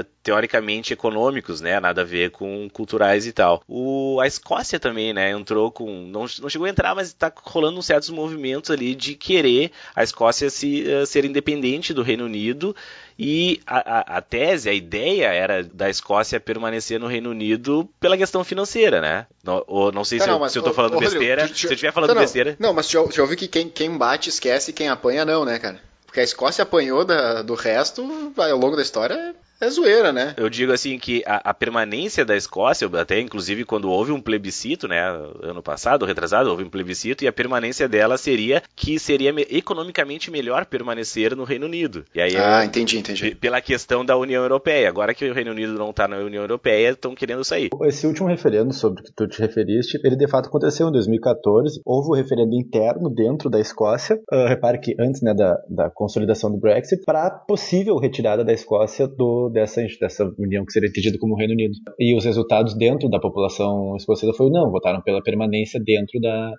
ah, teoricamente econômicos, né? Nada a ver com culturais e tal. O, a Escócia também, né? Entrou com. Não, não chegou a entrar, mas está rolando uns certos movimentos ali de querer a Escócia se, ah, ser independente do Reino Unido. E a, a, a tese, a ideia era da Escócia permanecer no Reino Unido pela questão financeira, né? Não, ou, não sei Tá, se, não, eu, mas, se eu tô falando ô, Rodrigo, besteira. tu- tu- se eu estiver falando Tá, não. besteira. Não, mas já, já ouviu que quem, quem bate esquece, quem apanha não, né, cara? Porque a Escócia apanhou da- do resto, ao longo da história, é zoeira, né? Eu digo assim que a, a permanência da Escócia, até inclusive quando houve um plebiscito, né, ano passado, retrasado, houve um plebiscito e a permanência dela seria que seria me- economicamente melhor permanecer no Reino Unido. E aí Ah, é entendi, entendi. pe- pela questão da União Europeia. Agora que o Reino Unido não está na União Europeia, estão querendo sair. Esse último referendo sobre que tu te referiste, ele de fato aconteceu em 2014. Houve o referendo interno dentro da Escócia. Ah, repare que antes né, da, da consolidação do Brexit, para possível retirada da Escócia do, dessa, dessa união que seria entendida como Reino Unido. E os resultados dentro da população escocesa foi não, votaram pela permanência dentro da,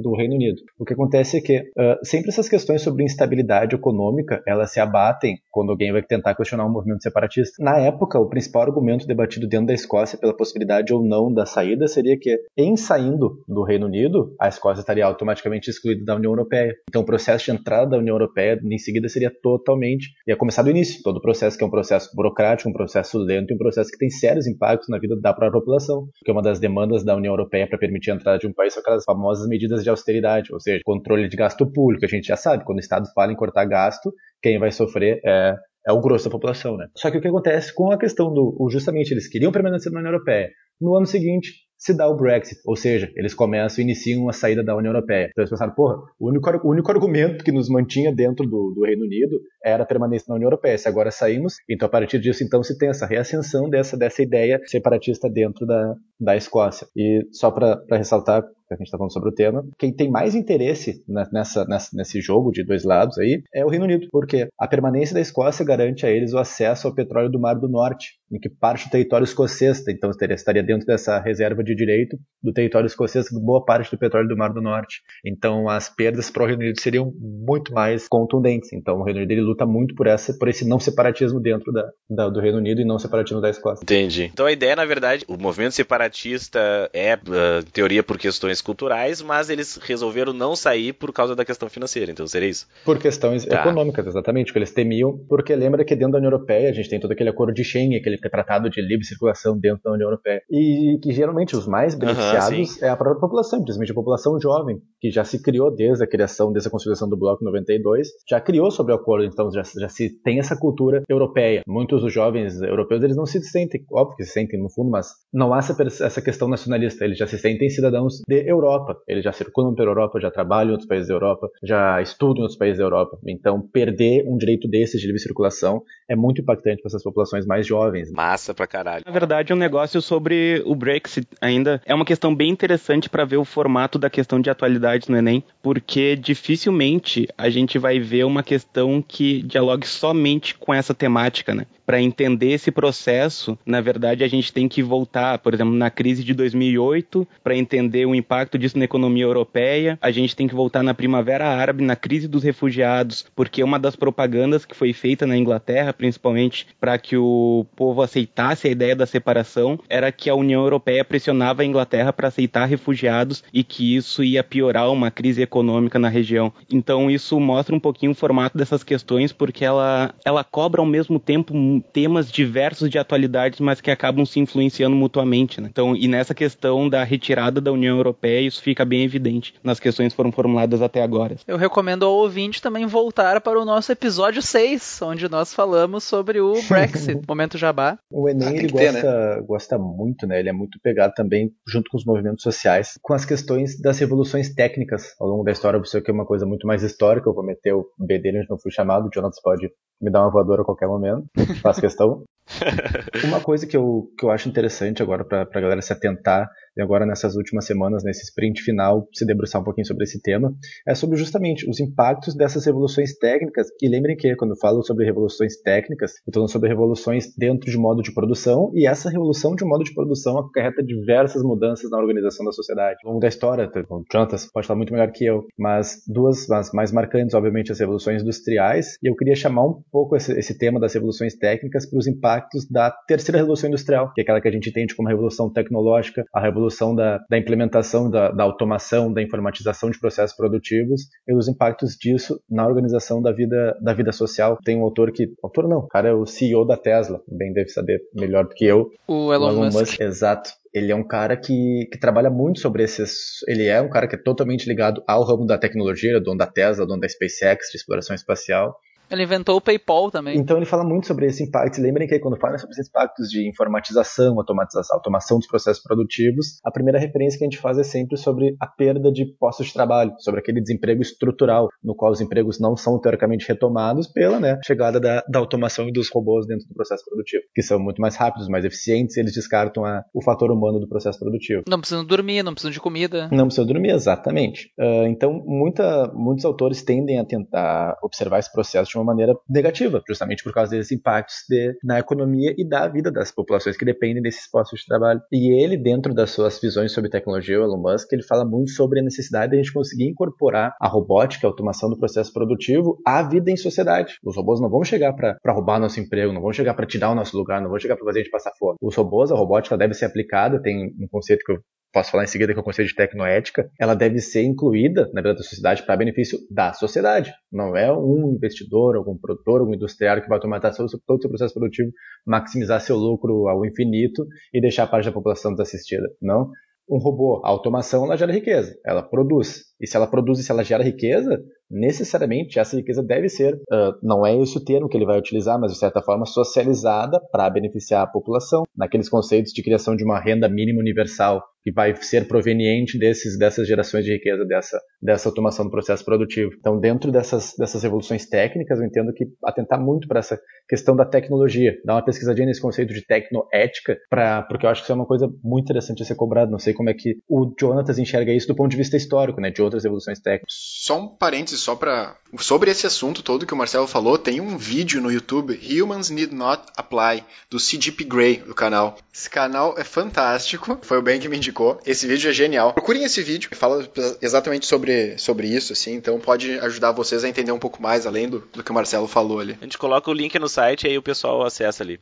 do Reino Unido. O que acontece é que ah, sempre essas questões sobre instabilidade econômica, elas se abatem quando alguém vai tentar questionar um movimento separatista. Na época, o principal argumento debatido dentro da Escócia pela possibilidade ou não da saída seria que, em saindo do Reino Unido, a Escócia estaria automaticamente excluída da União Europeia. Então, o processo de entrada da União Europeia, em seguida, seria totalmente... ia começar do início, todo o processo que é um processo burocrático, um processo lento um processo que tem sérios impactos na vida da própria população. Porque uma das demandas da União Europeia para permitir a entrada de um país são aquelas famosas medidas de austeridade, ou seja, controle de gasto público. A gente já sabe, quando o Estado fala em cortar gasto, quem vai sofrer é, é o grosso da população, né? Só que o que acontece com a questão do, justamente eles queriam permanecer na União Europeia. No ano seguinte, se dá o Brexit, ou seja, eles começam iniciam a saída da União Europeia. Então eles pensaram, porra, o único, o único argumento que nos mantinha dentro do, do Reino Unido era a permanência na União Europeia. Se agora saímos, então a partir disso então se tem essa reascensão dessa, dessa ideia separatista dentro da, da Escócia. E só para ressaltar, que a gente está falando sobre o tema, quem tem mais interesse nessa, nessa, nesse jogo de dois lados aí é o Reino Unido, porque a permanência da Escócia garante a eles o acesso ao petróleo do Mar do Norte, em que parte do território escocês, então estaria, dentro dessa reserva de direito do território escocês, boa parte do petróleo do Mar do Norte. Então as perdas para o Reino Unido seriam muito mais contundentes. Então o Reino Unido ele luta muito por essa, por esse não separatismo dentro da, da- do Reino Unido e não separatismo da Escócia. Entendi. Então a ideia, na verdade, o movimento separatista é, em teoria, por questões culturais, mas eles resolveram não sair por causa da questão financeira. Então seria isso? Por questões Tá. econômicas, exatamente, que eles temiam, porque lembra que dentro da União Europeia a gente tem todo aquele acordo de Schengen, aquele tratado de livre circulação dentro da União Europeia. E que geralmente os mais beneficiados é a própria população, principalmente a população jovem, que já se criou desde a criação, desde a consolidação do Bloco 92, já criou sobre o acordo, então já, já se tem essa cultura europeia. Muitos dos jovens europeus, eles não se sentem, óbvio que se sentem no fundo, mas não há essa, essa questão nacionalista, eles já se sentem cidadãos de Europa, eles já circulam pela Europa, já trabalham em outros países da Europa, já estudam em outros países da Europa. Então, perder um direito desses de livre circulação é muito impactante para essas populações mais jovens. 2016. Massa pra caralho. Na verdade, um negócio sobre o Brexit ainda é uma questão bem interessante para ver o formato da questão de atualidades no Enem, porque dificilmente a gente vai ver uma questão que dialogue somente com essa temática, né? Para entender esse processo, na verdade, a gente tem que voltar, por exemplo, na crise de 2008, para entender o impacto disso na economia europeia. A gente tem que voltar na Primavera Árabe, na crise dos refugiados, porque uma das propagandas que foi feita na Inglaterra, principalmente para que o povo aceitasse a ideia da separação, era que a União Europeia pressionava a Inglaterra para aceitar refugiados e que isso ia piorar uma crise econômica na região. Então isso mostra um pouquinho o formato dessas questões, porque ela, ela cobra ao mesmo tempo temas diversos de atualidades, mas que acabam se influenciando mutuamente. Né? Então, e nessa questão da retirada da União Europeia, isso fica bem evidente nas questões que foram formuladas até agora. Eu recomendo ao ouvinte também voltar para o nosso episódio 6, onde nós falamos sobre o Brexit, momento jabá. O Enem Ah, ele que ter, gosta, gosta muito, né? Ele é muito pegado também, junto com os movimentos sociais, com as questões das revoluções técnicas ao longo da história. Você que é uma coisa muito mais histórica, eu vou meter o B dele onde não fui chamado, o Jonathan pode me dar uma voadora a qualquer momento, faço questão. Uma coisa que eu, que eu acho interessante agora para a galera se atentar, e agora nessas últimas semanas, nesse sprint final, se debruçar um pouquinho sobre esse tema, é sobre justamente os impactos dessas revoluções técnicas. E lembrem que quando eu falo sobre revoluções técnicas, eu estou falando sobre revoluções dentro de modo de produção, e essa revolução de modo de produção acarreta diversas mudanças na organização da sociedade. Ao longo da história, o Jonathan pode falar muito melhor que eu, mas duas as mais marcantes, obviamente, as revoluções industriais, e eu queria chamar um pouco esse, esse tema das revoluções técnicas para os impactos da terceira revolução industrial, que é aquela que a gente entende como a revolução tecnológica, a revolução da, da implementação da, da, automação, da informatização de processos produtivos e os impactos disso na organização da vida, da vida social. Tem um autor que, autor não, o cara é o CEO da Tesla, bem deve saber melhor do que eu. O Elon, o Elon Musk. Musk. Exato. Ele é um cara que, que trabalha muito sobre esses. Ele é um cara que é totalmente ligado ao ramo da tecnologia, dono da Tesla, dono da SpaceX, de exploração espacial. Ele inventou o PayPal também. Então ele fala muito sobre esse impacto. Lembrem que quando fala sobre esses impactos de informatização, automatização, automação dos processos produtivos, a primeira referência que a gente faz é sempre sobre a perda de postos de trabalho, sobre aquele desemprego estrutural, no qual os empregos não são teoricamente retomados pela né, chegada da, da automação e dos robôs dentro do processo produtivo, que são muito mais rápidos, mais eficientes, e eles descartam a, o fator humano do processo produtivo. Não precisam dormir, não precisam de comida. Não precisam dormir, exatamente. Uh, então, muita, muitos autores tendem a tentar observar esse processo de uma maneira negativa, justamente por causa desses impactos de, na economia e da vida das populações que dependem desses postos de trabalho. E ele, dentro das suas visões sobre tecnologia, o Elon Musk, ele fala muito sobre a necessidade de a gente conseguir incorporar a robótica, a automação do processo produtivo à vida em sociedade. Os robôs não vão chegar para roubar nosso emprego, não vão chegar para tirar o nosso lugar, não vão chegar para fazer a gente passar fome. Os robôs, a robótica deve ser aplicada, tem um conceito que eu posso falar em seguida que é o conceito de tecnoética, ela deve ser incluída na vida da sociedade para benefício da sociedade. Não é um investidor, algum produtor, algum industriário que vai automatizar todo o seu processo produtivo, maximizar seu lucro ao infinito e deixar a parte da população desassistida. Não. Um robô, a automação, ela gera riqueza, ela produz. E se ela produz e se ela gera riqueza, necessariamente essa riqueza deve ser, uh, não é esse o termo que ele vai utilizar, mas de certa forma socializada para beneficiar a população, naqueles conceitos de criação de uma renda mínima universal que vai ser proveniente desses, dessas gerações de riqueza, dessa, dessa automação do processo produtivo. Então, dentro dessas, dessas revoluções técnicas, eu entendo que atentar muito para essa questão da tecnologia, dar uma pesquisadinha nesse conceito de tecnoética, pra, porque eu acho que isso é uma coisa muito interessante a ser cobrado. Não sei como é que o Jonatas enxerga isso do ponto de vista histórico, né, de outras revoluções técnicas. Só um parênteses, só para sobre esse assunto todo que o Marcelo falou, tem um vídeo no YouTube, Humans Need Not Apply, do CGP Grey, do canal. Esse canal é fantástico, foi o Ben que me indicou. Esse vídeo é genial. Procurem esse vídeo, que fala exatamente sobre, sobre isso, assim, então pode ajudar vocês a entender um pouco mais, além do, do que o Marcelo falou ali. A gente coloca o link no site e aí o pessoal acessa ali.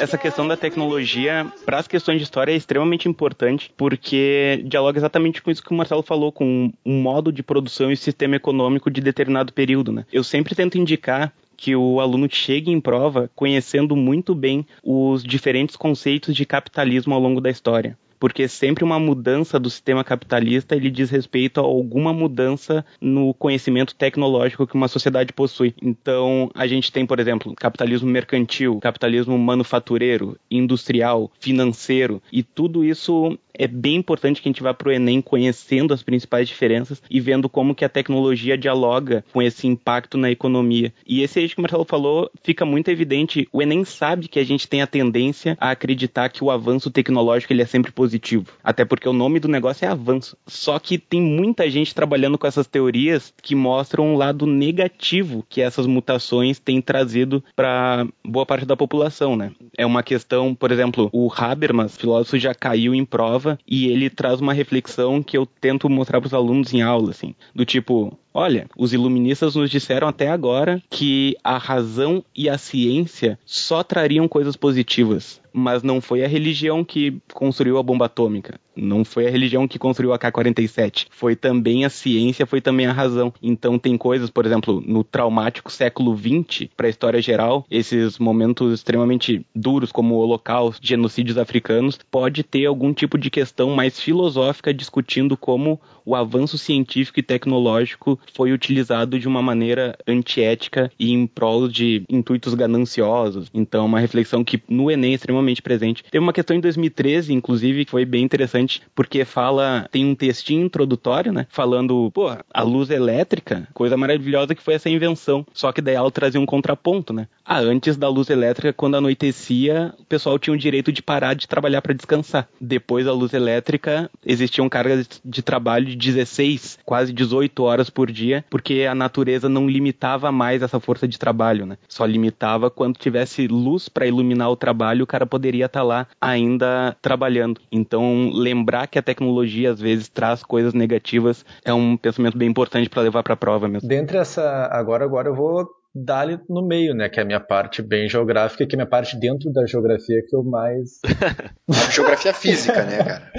Essa questão da tecnologia para as questões de história é extremamente importante porque dialoga exatamente com isso que o Marcelo falou, com um modo de produção e sistema econômico de determinado período. Né? Eu sempre tento indicar que o aluno chegue em prova conhecendo muito bem os diferentes conceitos de capitalismo ao longo da história porque sempre uma mudança do sistema capitalista ele diz respeito a alguma mudança no conhecimento tecnológico que uma sociedade possui. Então, a gente tem, por exemplo, capitalismo mercantil, capitalismo manufatureiro, industrial, financeiro, e tudo isso é bem importante que a gente vá para o Enem conhecendo as principais diferenças e vendo como que a tecnologia dialoga com esse impacto na economia. E esse eixo que o Marcelo falou fica muito evidente. O Enem sabe que a gente tem a tendência a acreditar que o avanço tecnológico ele é sempre positivo. Até porque o nome do negócio é avanço. Só que tem muita gente trabalhando com essas teorias que mostram um lado negativo que essas mutações têm trazido para boa parte da população, né? É uma questão, por exemplo, o Habermas, filósofo, já caiu em prova e ele traz uma reflexão que eu tento mostrar para os alunos em aula, assim, do tipo, Olha, os iluministas nos disseram até agora que a razão e a ciência só trariam coisas positivas, mas não foi a religião que construiu a bomba atômica, não foi a religião que construiu a K-47, foi também a ciência, foi também a razão. Então tem coisas, por exemplo, no traumático século XX, para a história geral, esses momentos extremamente duros como o Holocausto, genocídios africanos, pode ter algum tipo de questão mais filosófica discutindo como o avanço científico e tecnológico foi utilizado de uma maneira antiética e em prol de intuitos gananciosos. Então, uma reflexão que no Enem é extremamente presente. Teve uma questão em 2013, inclusive, que foi bem interessante, porque fala, tem um textinho introdutório, né? Falando, pô, a luz elétrica, coisa maravilhosa que foi essa invenção. Só que daí ela trazia um contraponto, né? Ah, antes da luz elétrica, quando anoitecia, o pessoal tinha o direito de parar de trabalhar para descansar. Depois da luz elétrica, existiam cargas de trabalho de 16, quase 18 horas por dia, porque a natureza não limitava mais essa força de trabalho, né? Só limitava quando tivesse luz para iluminar o trabalho, o cara poderia estar tá lá ainda trabalhando. Então, lembrar que a tecnologia às vezes traz coisas negativas é um pensamento bem importante para levar para a prova mesmo. Dentre essa agora agora eu vou dali no meio, né? Que é a minha parte bem geográfica, que é a minha parte dentro da geografia que eu mais. geografia física, né, cara?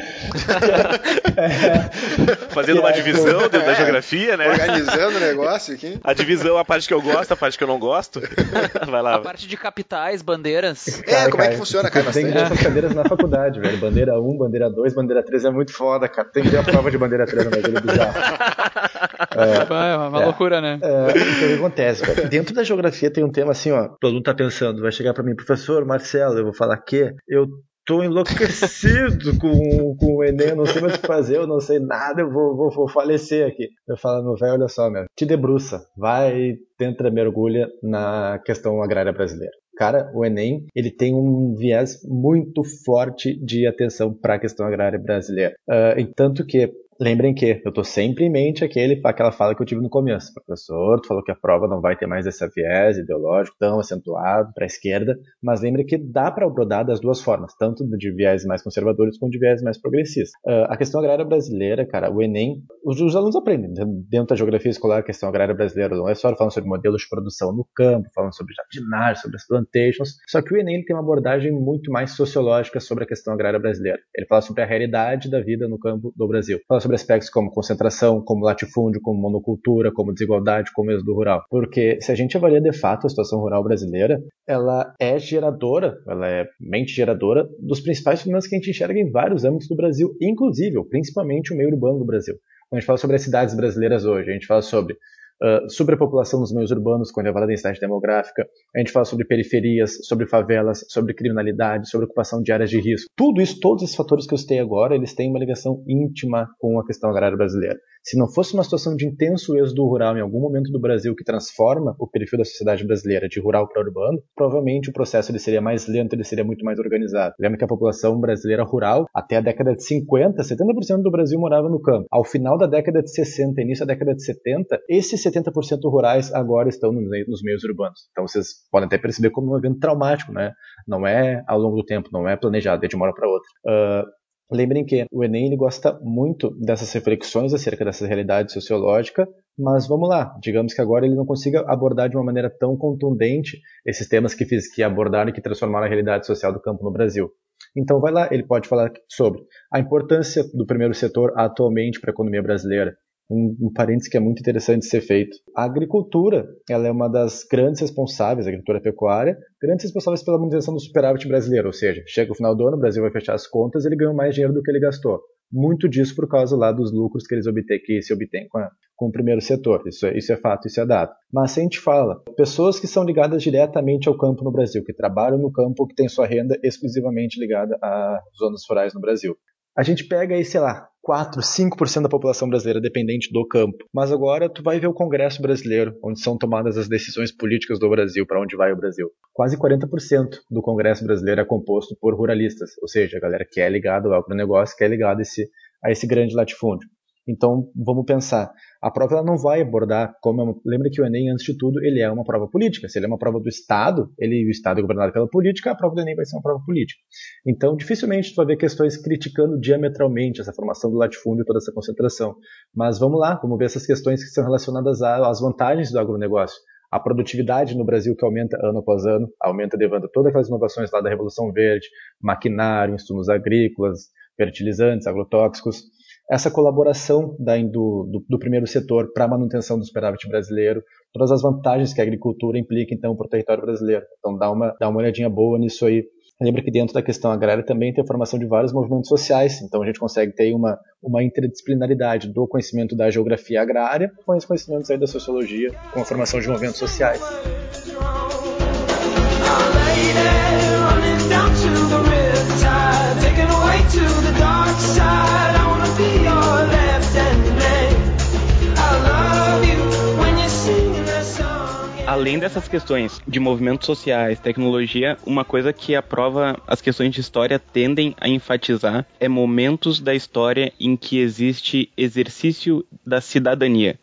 é, Fazendo uma é, divisão dentro é, da geografia, né? Organizando o negócio aqui. A divisão, a parte que eu gosto, a parte que eu não gosto. Vai lá. A parte de capitais, bandeiras. É, como é que funciona, cara? Tem essas cadeiras na faculdade, velho. Bandeira 1, bandeira 2, bandeira 3 é muito foda, cara. Tem que ver a prova de bandeira 3 no Brasil, é bizarro. É, é uma loucura, né? É, então o que acontece, velho? Dentro da geografia tem um tema assim, ó. Todo mundo tá pensando, vai chegar para mim, professor Marcelo, eu vou falar que eu tô enlouquecido com, com o Enem, eu não sei mais o que fazer, eu não sei nada, eu vou, vou, vou falecer aqui. Eu falo, meu velho, olha só, meu, te debruça, vai, tenta, mergulha na questão agrária brasileira. Cara, o Enem, ele tem um viés muito forte de atenção para a questão agrária brasileira. Uh, tanto que Lembrem que eu estou sempre em mente aquele, aquela fala que eu tive no começo. Professor, tu falou que a prova não vai ter mais esse viés ideológico tão acentuado para a esquerda, mas lembre que dá para abordar das duas formas, tanto de viés mais conservadores quanto de viés mais progressistas. Uh, a questão agrária brasileira, cara, o Enem, os, os, alunos aprendem dentro da geografia escolar a questão agrária brasileira, não é só falando sobre modelos de produção no campo, falando sobre jardinagem, sobre as plantations, só que o Enem tem uma abordagem muito mais sociológica sobre a questão agrária brasileira. Ele fala sobre a realidade da vida no campo do Brasil. Fala sobre sobre aspectos como concentração, como latifúndio, como monocultura, como desigualdade, como êxodo rural. Porque se a gente avalia de fato a situação rural brasileira, ela é geradora, ela é mente geradora dos principais problemas que a gente enxerga em vários âmbitos do Brasil, inclusive, principalmente o meio urbano do Brasil. Quando a gente fala sobre as cidades brasileiras hoje, a gente fala sobre uh, superpopulação nos meios urbanos com elevada densidade demográfica, a gente fala sobre periferias, sobre favelas, sobre criminalidade, sobre ocupação de áreas de risco. Tudo isso, todos esses fatores que eu citei agora, eles têm uma ligação íntima com a questão agrária brasileira. Se não fosse uma situação de intenso êxodo rural em algum momento do Brasil que transforma o perfil da sociedade brasileira de rural para urbano, provavelmente o processo ele seria mais lento, ele seria muito mais organizado. Lembra que a população brasileira rural, até a década de 50, 70% do Brasil morava no campo. Ao final da década de 60, início da década de 70, esses 70% rurais agora estão nos meios urbanos. Então vocês podem até perceber como um evento traumático, né? Não é ao longo do tempo, não é planejado, é de uma hora para outra. Uh, Lembrem que o Enem ele gosta muito dessas reflexões acerca dessa realidade sociológica, mas vamos lá, digamos que agora ele não consiga abordar de uma maneira tão contundente esses temas que, fiz, que abordaram e que transformaram a realidade social do campo no Brasil. Então vai lá, ele pode falar sobre a importância do primeiro setor atualmente para a economia brasileira, um, um parênteses que é muito interessante ser feito. A agricultura, ela é uma das grandes responsáveis, a agricultura pecuária, grandes responsáveis pela manutenção do superávit brasileiro, ou seja, chega o final do ano, o Brasil vai fechar as contas, ele ganhou mais dinheiro do que ele gastou muito disso por causa lá dos lucros que eles obtêm, que se obtém com, a, com o primeiro setor. Isso é, isso é fato, isso é dado. Mas se a gente fala, pessoas que são ligadas diretamente ao campo no Brasil, que trabalham no campo, que têm sua renda exclusivamente ligada às zonas rurais no Brasil. A gente pega aí, sei lá, 4, 5% da população brasileira dependente do campo. Mas agora tu vai ver o Congresso brasileiro, onde são tomadas as decisões políticas do Brasil, para onde vai o Brasil. Quase 40% do Congresso brasileiro é composto por ruralistas, ou seja, a galera que é ligada ao agronegócio, que é ligada a esse, a esse grande latifúndio. Então, vamos pensar. A prova ela não vai abordar como é uma... lembra que o Enem antes de tudo ele é uma prova política. Se ele é uma prova do Estado, ele o Estado é governado pela política, a prova do Enem vai ser uma prova política. Então, dificilmente tu vai ver questões criticando diametralmente essa formação do latifúndio, toda essa concentração. Mas vamos lá, vamos ver essas questões que são relacionadas às vantagens do agronegócio. A produtividade no Brasil que aumenta ano após ano, aumenta levando todas aquelas inovações lá da Revolução Verde, maquinário, insumos agrícolas, fertilizantes, agrotóxicos essa colaboração da, do, do, do, primeiro setor para a manutenção do superávit brasileiro, todas as vantagens que a agricultura implica, então, para o território brasileiro. Então, dá uma, dá uma olhadinha boa nisso aí. Lembra que dentro da questão agrária também tem a formação de vários movimentos sociais, então a gente consegue ter uma, uma interdisciplinaridade do conhecimento da geografia agrária com os conhecimentos aí da sociologia, com a formação de movimentos sociais. Além dessas questões de movimentos sociais, tecnologia, uma coisa que a prova, as questões de história tendem a enfatizar é momentos da história em que existe exercício da cidadania.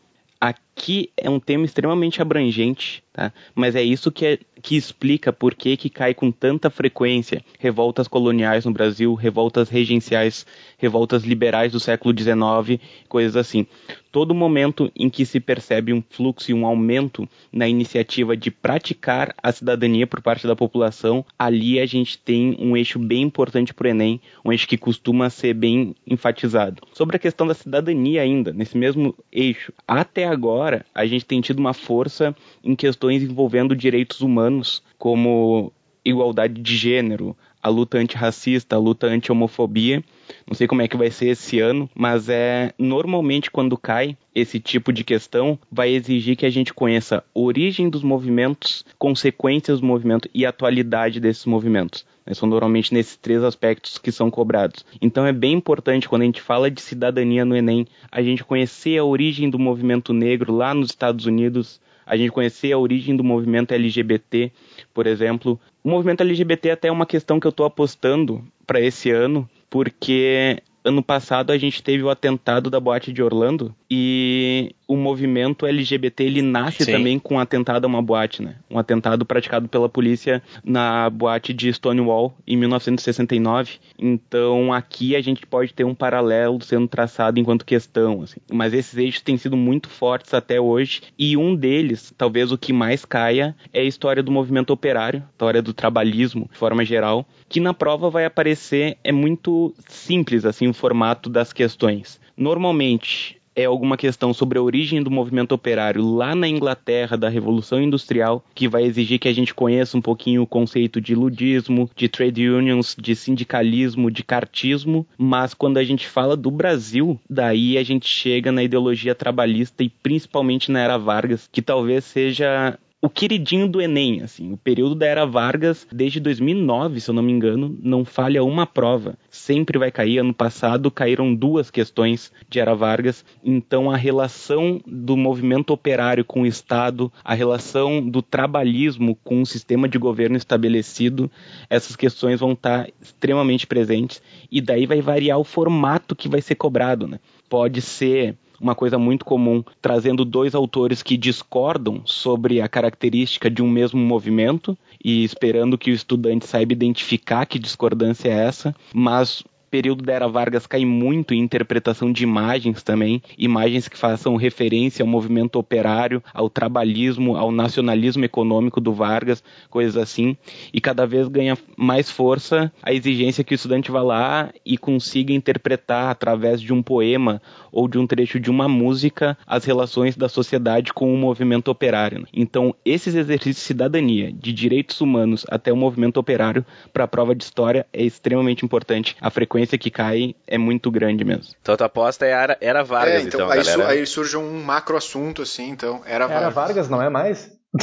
Aqui é um tema extremamente abrangente, tá? Mas é isso que, é, que explica por que, que cai com tanta frequência revoltas coloniais no Brasil, revoltas regenciais, revoltas liberais do século XIX, coisas assim. Todo momento em que se percebe um fluxo e um aumento na iniciativa de praticar a cidadania por parte da população, ali a gente tem um eixo bem importante para o Enem, um eixo que costuma ser bem enfatizado. Sobre a questão da cidadania ainda, nesse mesmo eixo, até agora a gente tem tido uma força em questões envolvendo direitos humanos, como igualdade de gênero, a luta antirracista, a luta anti-homofobia. Não sei como é que vai ser esse ano, mas é normalmente quando cai esse tipo de questão, vai exigir que a gente conheça origem dos movimentos, consequências do movimento e atualidade desses movimentos. São normalmente nesses três aspectos que são cobrados. Então é bem importante quando a gente fala de cidadania no Enem, a gente conhecer a origem do movimento negro lá nos Estados Unidos, a gente conhecer a origem do movimento LGBT, por exemplo. O movimento LGBT é até uma questão que eu estou apostando para esse ano, porque ano passado a gente teve o atentado da boate de Orlando e o movimento LGBT ele nasce Sim. também com um atentado a uma boate, né? Um atentado praticado pela polícia na boate de Stonewall em 1969. Então aqui a gente pode ter um paralelo sendo traçado enquanto questão, assim. Mas esses eixos têm sido muito fortes até hoje e um deles, talvez o que mais caia, é a história do movimento operário, a história do trabalhismo de forma geral, que na prova vai aparecer é muito simples assim o formato das questões. Normalmente é alguma questão sobre a origem do movimento operário lá na Inglaterra da Revolução Industrial, que vai exigir que a gente conheça um pouquinho o conceito de ludismo, de trade unions, de sindicalismo, de cartismo, mas quando a gente fala do Brasil, daí a gente chega na ideologia trabalhista e principalmente na era Vargas, que talvez seja o queridinho do Enem, assim, o período da era Vargas, desde 2009, se eu não me engano, não falha uma prova. Sempre vai cair. Ano passado caíram duas questões de era Vargas. Então a relação do movimento operário com o Estado, a relação do trabalhismo com o sistema de governo estabelecido, essas questões vão estar extremamente presentes. E daí vai variar o formato que vai ser cobrado, né? Pode ser uma coisa muito comum, trazendo dois autores que discordam sobre a característica de um mesmo movimento e esperando que o estudante saiba identificar que discordância é essa, mas período da Era Vargas cai muito em interpretação de imagens também, imagens que façam referência ao movimento operário, ao trabalhismo, ao nacionalismo econômico do Vargas, coisas assim, e cada vez ganha mais força a exigência que o estudante vá lá e consiga interpretar através de um poema ou de um trecho de uma música as relações da sociedade com o movimento operário. Então, esses exercícios de cidadania, de direitos humanos até o movimento operário para a prova de história é extremamente importante. A frequência que cai é muito grande mesmo. Então a tua aposta é era, era Vargas, É, então, então, aí, su- aí surge um macro assunto, assim, então. Era, Era Vargas. Vargas, não é mais?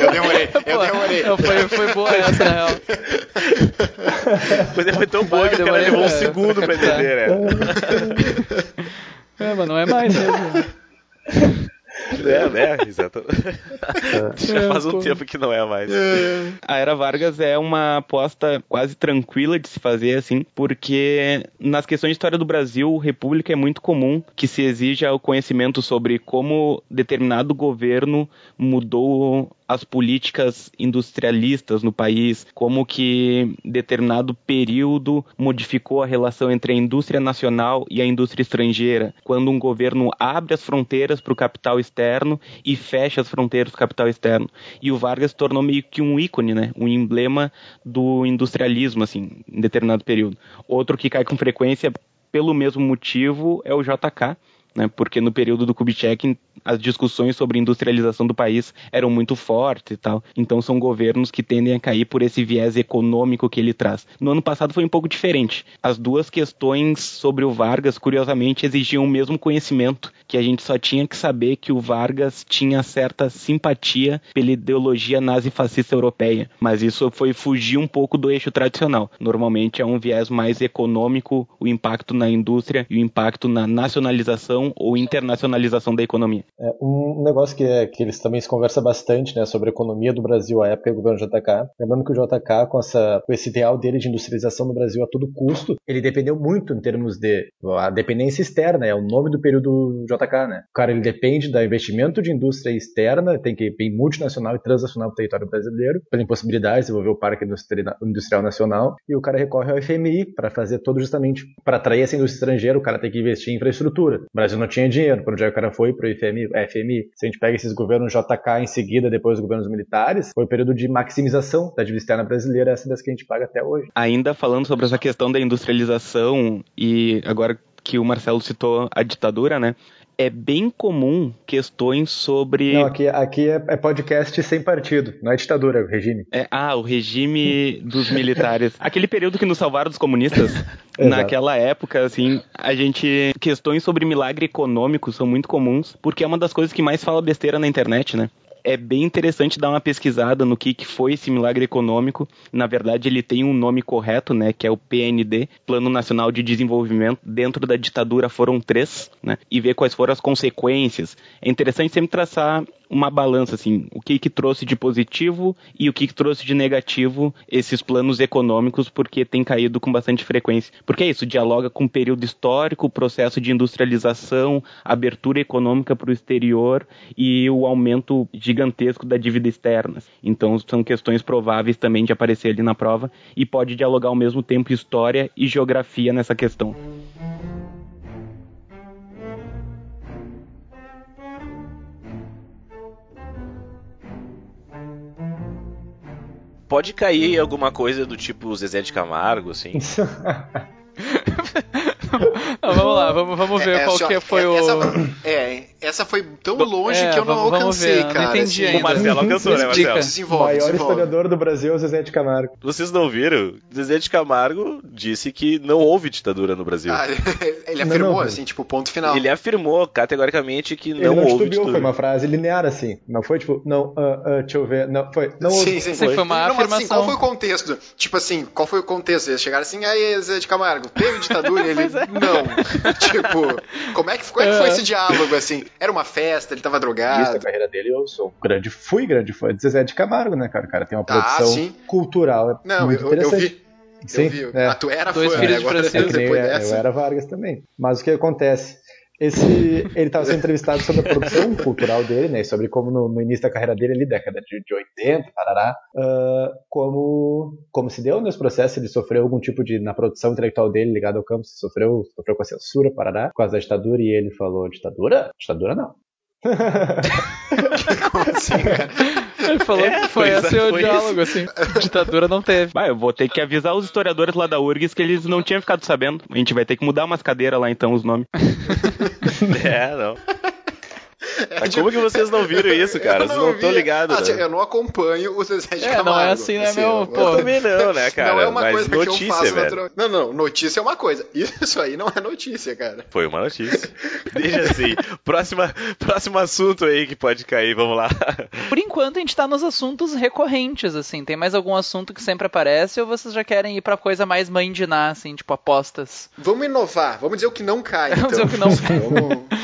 Eu demorei, eu demorei. não, foi, foi boa essa, na real. Mas foi tão boa Vai, que o cara levou um segundo pra entender, né? É, mas não é mais mesmo. É, né? Exato. Já É, faz um pô. tempo que não é mais. A Era Vargas é uma aposta quase tranquila de se fazer, assim, porque nas questões de história do Brasil, República é muito comum que se exija o conhecimento sobre como determinado governo mudou as políticas industrialistas no país, como que determinado período modificou a relação entre a indústria nacional e a indústria estrangeira, quando um governo abre as fronteiras para o capital externo e fecha as fronteiras para o capital externo. E o Vargas tornou meio que um ícone, né? Um emblema do industrialismo, assim, em determinado período. Outro que cai com frequência pelo mesmo motivo é o JK, né? Porque no período do Kubitschek as discussões sobre industrialização do país eram muito fortes e tal. Então são governos que tendem a cair por esse viés econômico que ele traz. No ano passado foi um pouco diferente. As duas questões sobre o Vargas, curiosamente, exigiam o mesmo conhecimento, que a gente só tinha que saber que o Vargas tinha certa simpatia pela ideologia nazi-fascista europeia. Mas isso foi fugir um pouco do eixo tradicional. Normalmente é um viés mais econômico, o impacto na indústria e o impacto na nacionalização ou internacionalização da economia. É, um negócio que, é, que eles também se conversa bastante, né, sobre a economia do Brasil à época do governo JK. Lembrando que o JK, com, essa, com esse ideal dele de industrialização no Brasil a todo custo, ele dependeu muito em termos de a dependência externa, é o nome do período JK, né? O cara ele depende do investimento de indústria externa, tem que ir multinacional e transnacional para o território brasileiro, pela impossibilidade de desenvolver o Parque Industri- Industrial Nacional, e o cara recorre ao FMI para fazer todo justamente para atrair essa indústria estrangeira, o cara tem que investir em infraestrutura. O Brasil não tinha dinheiro, para onde é o cara foi? Para o FMI, FMI. Se a gente pega esses governos JK em seguida, depois dos governos militares, foi o período de maximização da dívida externa brasileira, essa das que a gente paga até hoje. Ainda falando sobre essa questão da industrialização e agora que o Marcelo citou a ditadura, né? É bem comum questões sobre Não, aqui, aqui é, é podcast sem partido, não é ditadura, é o regime. É, ah, o regime dos militares. Aquele período que nos salvaram dos comunistas. Naquela época, assim, a gente. Questões sobre milagre econômico são muito comuns, porque é uma das coisas que mais fala besteira na internet, né? É bem interessante dar uma pesquisada no que, que foi esse milagre econômico. Na verdade, ele tem um nome correto, né? Que é o PND, Plano Nacional de Desenvolvimento. Dentro da ditadura foram três, né? E ver quais foram as consequências. É interessante sempre traçar uma balança, assim, o que que trouxe de positivo e o que que trouxe de negativo esses planos econômicos, porque tem caído com bastante frequência. Porque é isso, dialoga com o período histórico, o processo de industrialização, abertura econômica para o exterior e o aumento gigantesco da dívida externa. Então são questões prováveis também de aparecer ali na prova e pode dialogar ao mesmo tempo história e geografia nessa questão. Pode cair alguma coisa do tipo Zezé de Camargo, assim. Não, vamos lá, vamos, vamos ver É, qual que foi é- o. Essa, é, essa foi tão longe É, que eu não alcancei, ver, eu não cara. entendi assim. O ainda. Marcelo alcançou, né. Marcelo? O Desenvolve, maior desenvolve. historiador do Brasil é o Zezé de Camargo. Vocês não viram? Zezé de Camargo disse que não houve ditadura no Brasil. Ah, ele Não, afirmou, não, assim, tipo, ponto final. Ele afirmou categoricamente que Ele não, não houve ditadura. foi uma frase linear assim. Não foi tipo, não, ah, ah, deixa eu ver, não, foi, não houve. Sim, sim, Sim, foi uma não, mas assim, afirmação. qual foi o contexto? Tipo assim, qual foi o contexto? Eles chegaram assim, aí, Zé de Camargo, teve ditadura? E ele, é. não. tipo, como é que, como é que foi É. esse diálogo, assim? Era uma festa, ele tava drogado. a carreira dele, eu sou grande, fui grande fã de Zezé de Camargo, né, cara? O cara tem uma Ah, produção sim. cultural Não, muito eu, eu interessante. vi. Sim, eu vi. é. Ah, tu era Dois fã, né? filhos de Agora. É depois é, dessa. eu era Vargas também. Mas o que acontece? Esse, ele estava sendo entrevistado sobre a produção cultural dele, né? Sobre como no, no início da carreira dele, ali, década de, de 80, parará, uh, como, como se deu nesse processo, ele sofreu algum tipo de, na produção intelectual dele, ligado ao campo, sofreu, sofreu com a censura, parará, por causa da ditadura, e ele falou, ditadura? Ditadura não. Como assim, cara? Ele falou É, que foi esse é, o diálogo, assim. Ditadura não teve. Bah, eu vou ter que avisar os historiadores lá da URGS que eles não tinham ficado sabendo. A gente vai ter que mudar umas cadeiras lá então, os nomes. É, não. Mas como que vocês não viram isso, cara? Eu Vocês não estão ligados, Ah, né? Eu não acompanho o Zezé de É, Camargo. não é assim, né, meu? eu- Pô, Eu também não, né, cara? não é uma Mas coisa que notícia, eu faço velho. naturalmente. Não, não, notícia é uma coisa. Isso aí não é notícia, cara. Foi uma notícia. Deixa assim. Próxima, próximo assunto aí que pode cair, vamos lá. Por enquanto a gente tá nos assuntos recorrentes, assim. Tem mais algum assunto que sempre aparece ou vocês já querem ir pra coisa mais mãe de assim, tipo apostas? Vamos inovar, vamos dizer o que não cai. Vamos dizer então. o que não cai. Vamos-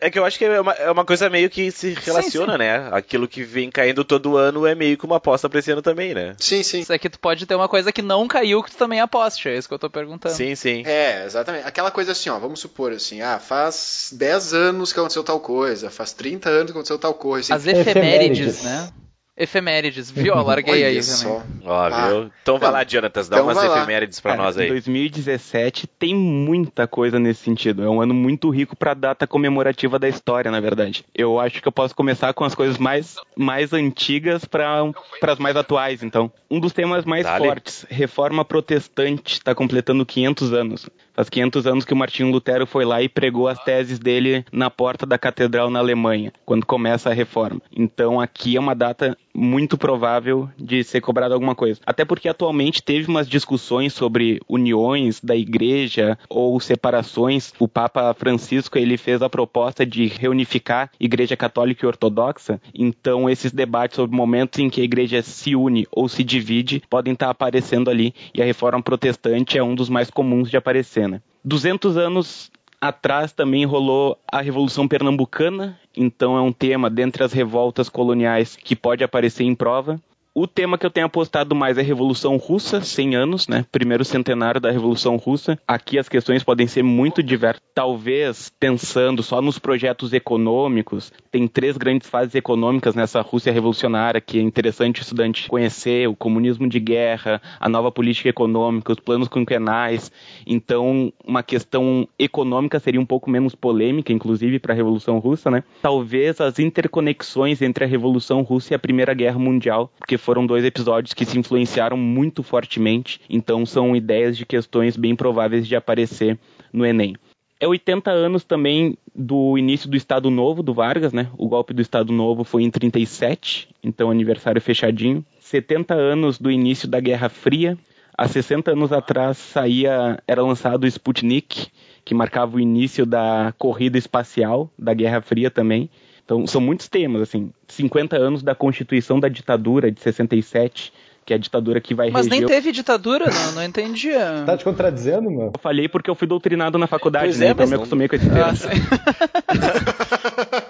É que eu acho que é uma, é uma coisa meio que se relaciona, né? Aquilo que vem caindo todo ano é meio que uma aposta pra esse ano também, né? Sim, sim. Isso aqui tu pode ter uma coisa que não caiu que tu também aposte, é isso que eu tô perguntando. Sim, sim. É, exatamente. Aquela coisa assim, ó, vamos supor assim, ah, faz 10 anos que aconteceu tal coisa, faz 30 anos que aconteceu tal coisa. As assim. efemérides, Efemérides. né? Efemérides, viu? Eu larguei aí só. também. Ó, Ah, viu? Então vai então- lá, Jonatas, dá então umas efemérides pra Cara, nós aí. 2017 tem muita coisa nesse sentido. É um ano muito rico pra data comemorativa da história, na verdade. Eu acho que eu posso começar com as coisas mais, mais antigas para as mais atuais, então. Um dos temas mais Dale. fortes, Reforma Protestante, está completando 500 anos. Faz 500 anos que o Martinho Lutero foi lá e pregou as teses dele na porta da catedral na Alemanha, quando começa a reforma. Então aqui é uma data muito provável de ser cobrada alguma coisa. Até porque atualmente teve umas discussões sobre uniões da igreja ou separações. O Papa Francisco ele fez a proposta de reunificar Igreja Católica e Ortodoxa. Então esses debates sobre momentos em que a igreja se une ou se divide podem estar aparecendo ali e a reforma protestante é um dos mais comuns de aparecer? 200 anos atrás também rolou a Revolução Pernambucana, então é um tema dentre as revoltas coloniais que pode aparecer em prova. O tema que eu tenho apostado mais é Revolução Russa, 100 anos, né? Primeiro centenário da Revolução Russa. Aqui as questões podem ser muito diversas. Talvez, pensando só nos projetos econômicos, tem três grandes fases econômicas nessa Rússia revolucionária que é interessante o estudante conhecer: o comunismo de guerra, a nova política econômica, os planos quinquenais. Então, uma questão econômica seria um pouco menos polêmica, inclusive, para a Revolução Russa, né? Talvez as interconexões entre a Revolução Russa e a Primeira Guerra Mundial, porque foram dois episódios que se influenciaram muito fortemente, então são ideias de questões bem prováveis de aparecer no Enem. É 80 anos também do início do Estado Novo do Vargas, né? O golpe do Estado Novo foi em 37, então aniversário fechadinho. 70 anos do início da Guerra Fria. Há 60 anos atrás saía, era lançado o Sputnik, que marcava o início da corrida espacial da Guerra Fria também. Então são muitos temas, assim. 50 anos da Constituição da ditadura de 67, que é a ditadura que vai Mas reger. nem teve ditadura, não, não entendia. Tá te contradizendo, meu? Eu falhei porque eu fui doutrinado na faculdade, Pois né? é, então eu me acostumei com esse termo. Ah, sim.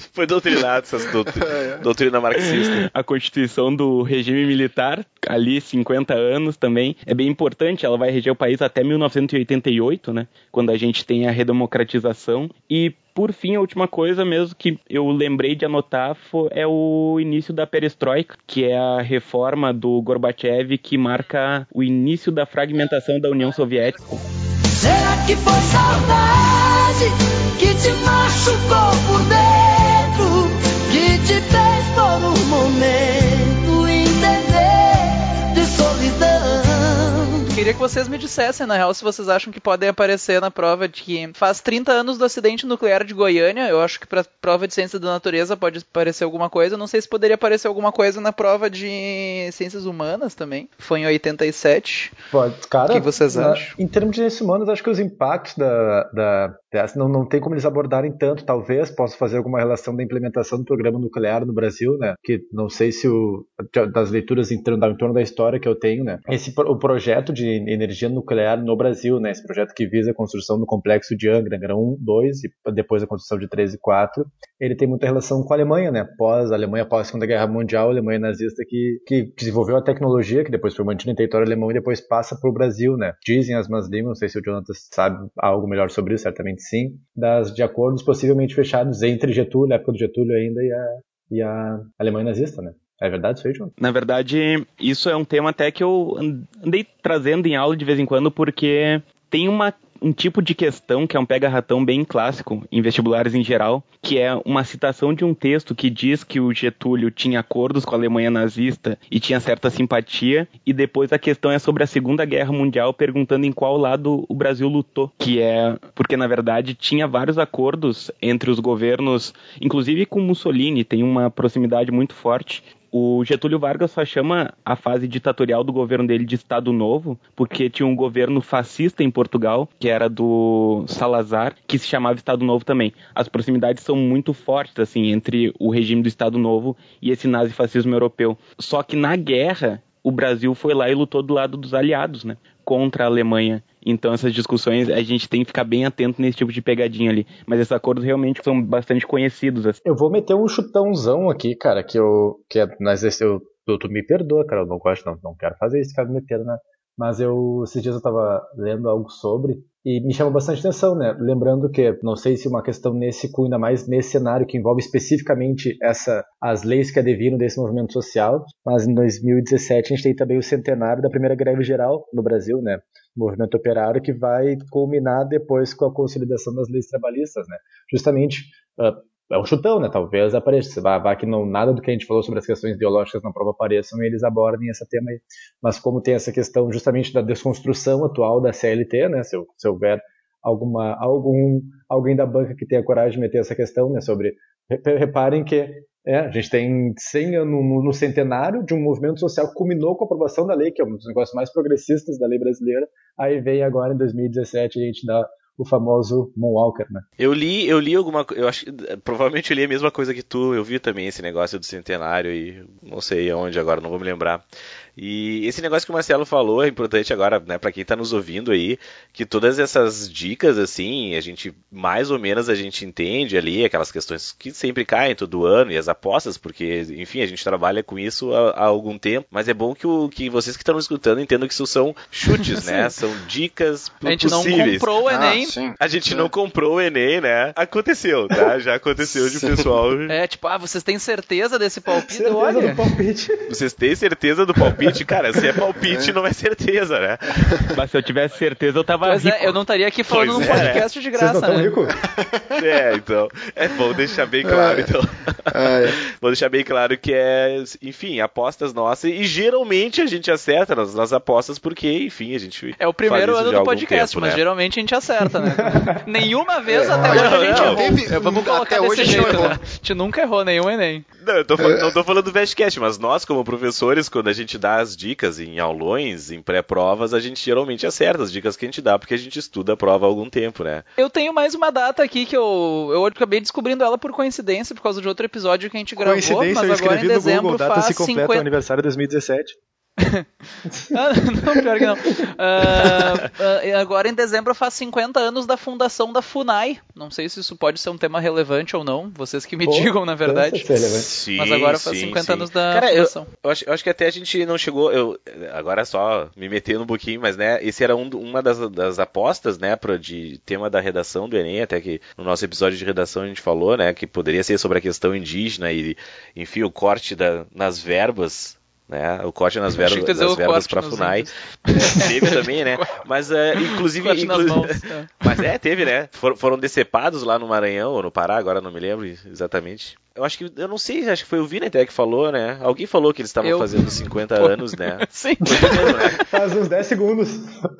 Foi doutrinado essas doutri... doutrina marxista. a Constituição do regime militar, ali 50 anos também, é bem importante, ela vai reger o país até 1988, né, quando a gente tem a redemocratização, e por fim, a última coisa mesmo que eu lembrei de anotar fo- é o início da perestroika, que é a reforma do Gorbachev que marca o início da fragmentação da União Soviética. Será que foi saudade que te machucou por dentro? Queria que vocês me dissessem, na real, se vocês acham que podem aparecer na prova de que faz 30 anos do acidente nuclear de Goiânia. Eu acho que pra prova de ciência da natureza pode aparecer alguma coisa. Eu não sei se poderia aparecer alguma coisa na prova de ciências humanas também. Foi em 87. Pode, cara, O que vocês na- acham? Em termos de ciências humanas, acho que os impactos da, da dessa não, não tem como eles abordarem tanto. Talvez possa fazer alguma relação da implementação do programa nuclear no Brasil, né? Que não sei se o das leituras em torno, da- em torno da história que eu tenho, né? Esse o projeto de energia nuclear no Brasil, né? Esse projeto que visa a construção do complexo de Angra, Angra 1, 2 e depois a construção de 3 e 4. Ele tem muita relação com a Alemanha, né? Pós a Alemanha pós a Segunda Guerra Mundial, a Alemanha nazista que, que desenvolveu a tecnologia que depois foi mantida em território alemão e depois passa para o Brasil, né? Dizem as más línguas, não sei se o Jonathan sabe algo melhor sobre isso, certamente sim, das de acordos possivelmente fechados entre Getúlio, na época do Getúlio ainda e a, e a Alemanha nazista, né? É verdade isso aí, João? Na verdade, isso é um tema até que eu andei trazendo em aula de vez em quando, porque tem uma, um tipo de questão que é um pega-ratão bem clássico em vestibulares em geral, que é uma citação de um texto que diz que o Getúlio tinha acordos com a Alemanha nazista e tinha certa simpatia, e depois a questão é sobre a Segunda Guerra Mundial, perguntando em qual lado o Brasil lutou, que é porque na verdade tinha vários acordos entre os governos, inclusive com Mussolini, tem uma proximidade muito forte, o Getúlio Vargas só chama a fase ditatorial do governo dele de Estado Novo, porque tinha um governo fascista em Portugal, que era do Salazar, que se chamava Estado Novo também. As proximidades são muito fortes, assim, entre o regime do Estado Novo e esse nazifascismo europeu. Só que na guerra, o Brasil foi lá e lutou do lado dos aliados, né? Contra a Alemanha. Então essas discussões a gente tem que ficar bem atento nesse tipo de pegadinha ali. Mas esses acordos realmente são bastante conhecidos. Assim. Eu vou meter um chutãozão aqui, cara, que eu. Que é, mas esse eu, tu, tu me perdoa, cara, eu não gosto, não, não quero fazer isso, ficar me metendo na. Mas eu, esses dias eu tava lendo algo sobre e me chama bastante atenção, né? Lembrando que, não sei se uma questão nesse cunho, ainda mais nesse cenário que envolve especificamente essa, as leis que adviram desse movimento social, mas em 2017 a gente tem também o centenário da primeira greve geral no Brasil, né? Movimento operário que vai culminar depois com a consolidação das leis trabalhistas, né? Justamente uh, é um chutão, né? Talvez apareça. Vai, vai que não, nada do que a gente falou sobre as questões ideológicas na prova apareçam e eles abordem esse tema aí. Mas como tem essa questão justamente da desconstrução atual da CLT, né? Se, se houver alguma algum alguém da banca que tenha coragem de meter essa questão, né? Sobre reparem que é, a gente tem 100 anos no, no, centenário de um movimento social que culminou com a aprovação da lei, que é um dos negócios mais progressistas da lei brasileira. Aí vem agora em 2017 a gente dá o famoso Moonwalker, né? Eu li, eu li alguma eu acho provavelmente eu li a mesma coisa que tu, eu vi também esse negócio do centenário e não sei aonde agora, não vou me lembrar. E esse negócio que o Marcelo falou é importante agora, né, para quem tá nos ouvindo aí, que todas essas dicas assim, a gente mais ou menos a gente entende ali aquelas questões que sempre caem todo ano e as apostas, porque enfim, a gente trabalha com isso há, há algum tempo, mas é bom que, o, que vocês que estão nos escutando entendam que isso são chutes, né? São dicas A gente possíveis. não comprou o Enem. Ah. A gente não comprou o Enem, né? Aconteceu, tá? Já aconteceu de pessoal. É, tipo, ah, vocês têm certeza desse palpite? Certeza Olha. do palpite. Vocês têm certeza do palpite? Cara, se é palpite, não é certeza, né? Mas se eu tivesse certeza, eu tava Pois rico. é, eu não estaria aqui falando Pois num é. podcast de Vocês não graça, né? ricos? É, então. É bom deixar bem claro, então. É. Vou deixar bem claro que é, enfim, apostas nossas. E geralmente a gente acerta nas, nas apostas, porque, enfim, a gente. É o primeiro ano do podcast, tempo, mas né? geralmente a gente acerta, né? Nenhuma vez É, até a hoje a gente não errou. Eu- Vamos colocar até desse hoje a gente não jeito, né? A gente nunca errou nenhum Enem. Não, eu tô não tô falando do Vestcast, mas nós, como professores, quando a gente dá as dicas em aulões, em pré-provas, a gente geralmente acerta as dicas que a gente dá, porque a gente estuda a prova há algum tempo, né? Eu tenho mais uma data aqui que eu, eu acabei descobrindo ela por coincidência, por causa de outro episódio que a gente gravou, Coincidência, mas agora escrevi em no dezembro Google, data faz se completa 50... o aniversário de 2017. Ah, não, pior que não. Ah, agora em dezembro faz 50 anos da fundação da FUNAI. Não sei se isso pode ser um tema relevante ou não, vocês que me Pô, digam, na verdade. Sim, Mas agora faz sim, 50 sim. anos da Cara, eu, fundação. eu acho, eu acho que até a gente não chegou. Eu, agora é só me metendo um pouquinho, mas né, esse era um, uma das, das apostas, né, pro, de tema da redação do Enem, até que no nosso episódio de redação a gente falou, né, que poderia ser sobre a questão indígena e, enfim, o corte da, nas verbas. Né, o corte nas verbas, o verbas para FUNAI. Teve também, né? Mas, é, inclusive. Corte nas inclu- mãos, é. Mas é, teve, né? For- foram decepados lá no Maranhão ou no Pará, agora não me lembro exatamente. Eu acho que, eu não sei, acho que foi o Vini até que falou, né? Alguém falou que eles estavam Eu. fazendo 50 anos, né? Sim. Mesmo, né? Faz uns 10 segundos.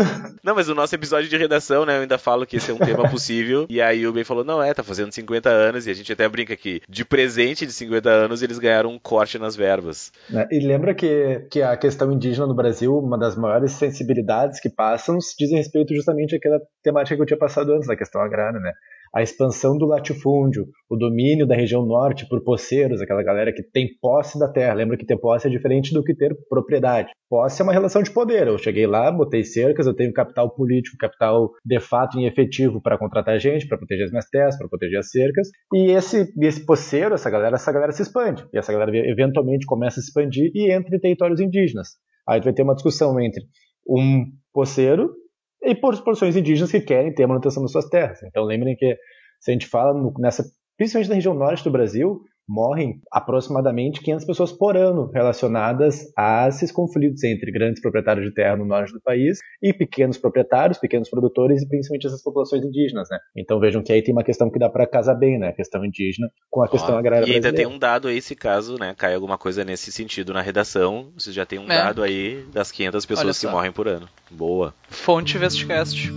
Não, mas o nosso episódio de redação, né? Eu ainda falo que esse é um tema possível. E aí o Ben falou, não, é, tá fazendo 50 anos. E a gente até brinca que de presente de 50 anos eles ganharam um corte nas verbas. Né? E lembra que, que a questão indígena no Brasil, uma das maiores sensibilidades que passam, dizem respeito justamente àquela temática que eu tinha passado antes, da questão agrária, né? A expansão do latifúndio, o domínio da região norte por poceiros, aquela galera que tem posse da terra. Lembra que ter posse é diferente do que ter propriedade. Posse é uma relação de poder. Eu cheguei lá, botei cercas, eu tenho capital político, capital de fato em efetivo para contratar gente, para proteger as minhas terras, para proteger as cercas. E esse, esse poceiro, essa galera, essa galera se expande. E essa galera eventualmente começa a se expandir e entra em territórios indígenas. Aí vai ter uma discussão entre um poceiro e porções indígenas que querem ter a manutenção das suas terras. Então lembrem que se a gente fala no, nessa, principalmente na região norte do Brasil, morrem aproximadamente 500 pessoas por ano relacionadas a esses conflitos entre grandes proprietários de terra no norte do país e pequenos proprietários, pequenos produtores e principalmente essas populações indígenas, né? Então vejam que aí tem uma questão que dá para casar bem, né? A questão indígena com a questão agrária E ainda brasileira. tem um dado aí, se caso, né, cai alguma coisa nesse sentido na redação, vocês já tem um É. dado aí das 500 Olha pessoas que morrem por ano. Boa. Fonte Vestcast.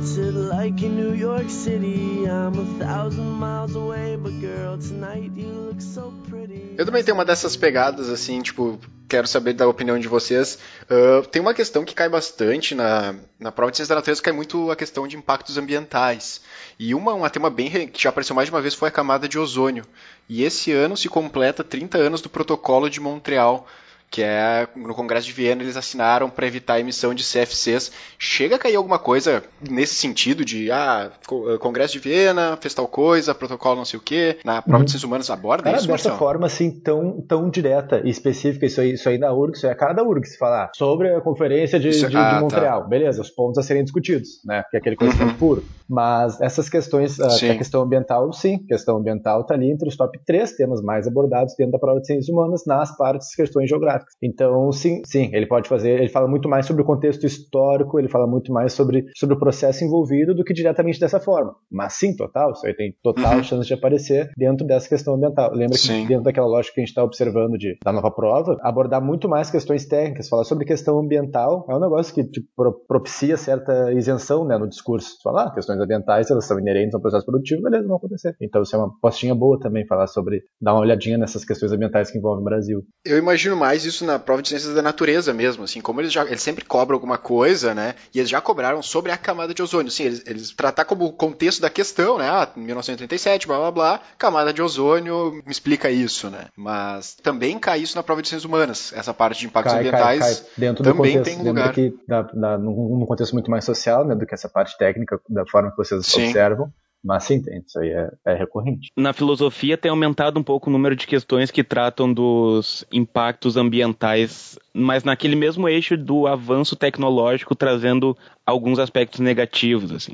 It like in New York City? I'm a thousand miles away, but girl, tonight you look so pretty. Eu também tenho uma dessas pegadas, assim, tipo, quero saber da opinião de vocês. Ah, tem uma questão que cai bastante na, na prova de ciência da natureza, cai muito a questão de impactos ambientais. E uma, um tema bem que já apareceu mais de uma vez foi a camada de ozônio. E esse ano se completa 30 anos do Protocolo de Montreal, que é no Congresso de Viena eles assinaram para evitar a emissão de CFCs. Chega a cair alguma coisa nesse sentido de ah, co- Congresso de Viena fez tal coisa, protocolo não sei o quê, na prova de ciências humanas aborda Cara, isso, dessa Marcelo? forma assim tão, tão direta e específica, isso aí, isso aí na URGS, é a cara da URGS falar sobre a conferência de, Isso- de- ah, de tá. Montreal. Beleza, os pontos a serem discutidos, né? Que é aquele conhecimento Uhum. puro. Mas essas questões, a, Sim. a questão ambiental, sim, a questão ambiental está ali entre os top três temas mais abordados dentro da prova de ciências humanas nas partes questões geográficas. Então, sim, sim, ele pode fazer, ele fala muito mais sobre o contexto histórico, ele fala muito mais sobre, sobre o processo envolvido do que diretamente dessa forma. Mas sim, total, isso aí tem total Uhum. chance de aparecer dentro dessa questão ambiental. Lembra Sim. que dentro daquela lógica que a gente está observando de, da nova prova, abordar muito mais questões técnicas, falar sobre questão ambiental é um negócio que tipo, pro- propicia certa isenção né, no discurso. Falar, ah, questões ambientais, elas são inerentes ao processo produtivo, beleza, vão acontecer. Então isso é uma postinha boa também, falar sobre, dar uma olhadinha nessas questões ambientais que envolvem o Brasil. Eu imagino mais isso na prova de ciências da natureza mesmo, assim, como eles já eles sempre cobram alguma coisa, né? E eles já cobraram sobre a camada de ozônio. Sim, eles, eles tratar como contexto da questão, né? Ah, 1937, blá blá blá, camada de ozônio me explica isso, né? Mas também cai isso na prova de ciências humanas, essa parte de impactos Cai, cai, ambientais. cai dentro do também contexto, tem lugar. que da, da, num, num contexto muito mais social, né, do que essa parte técnica, da forma que vocês Sim. observam. Mas sim, tem, isso aí é, é recorrente. Na filosofia tem aumentado um pouco o número de questões que tratam dos impactos ambientais, mas naquele mesmo eixo do avanço tecnológico trazendo alguns aspectos negativos, assim.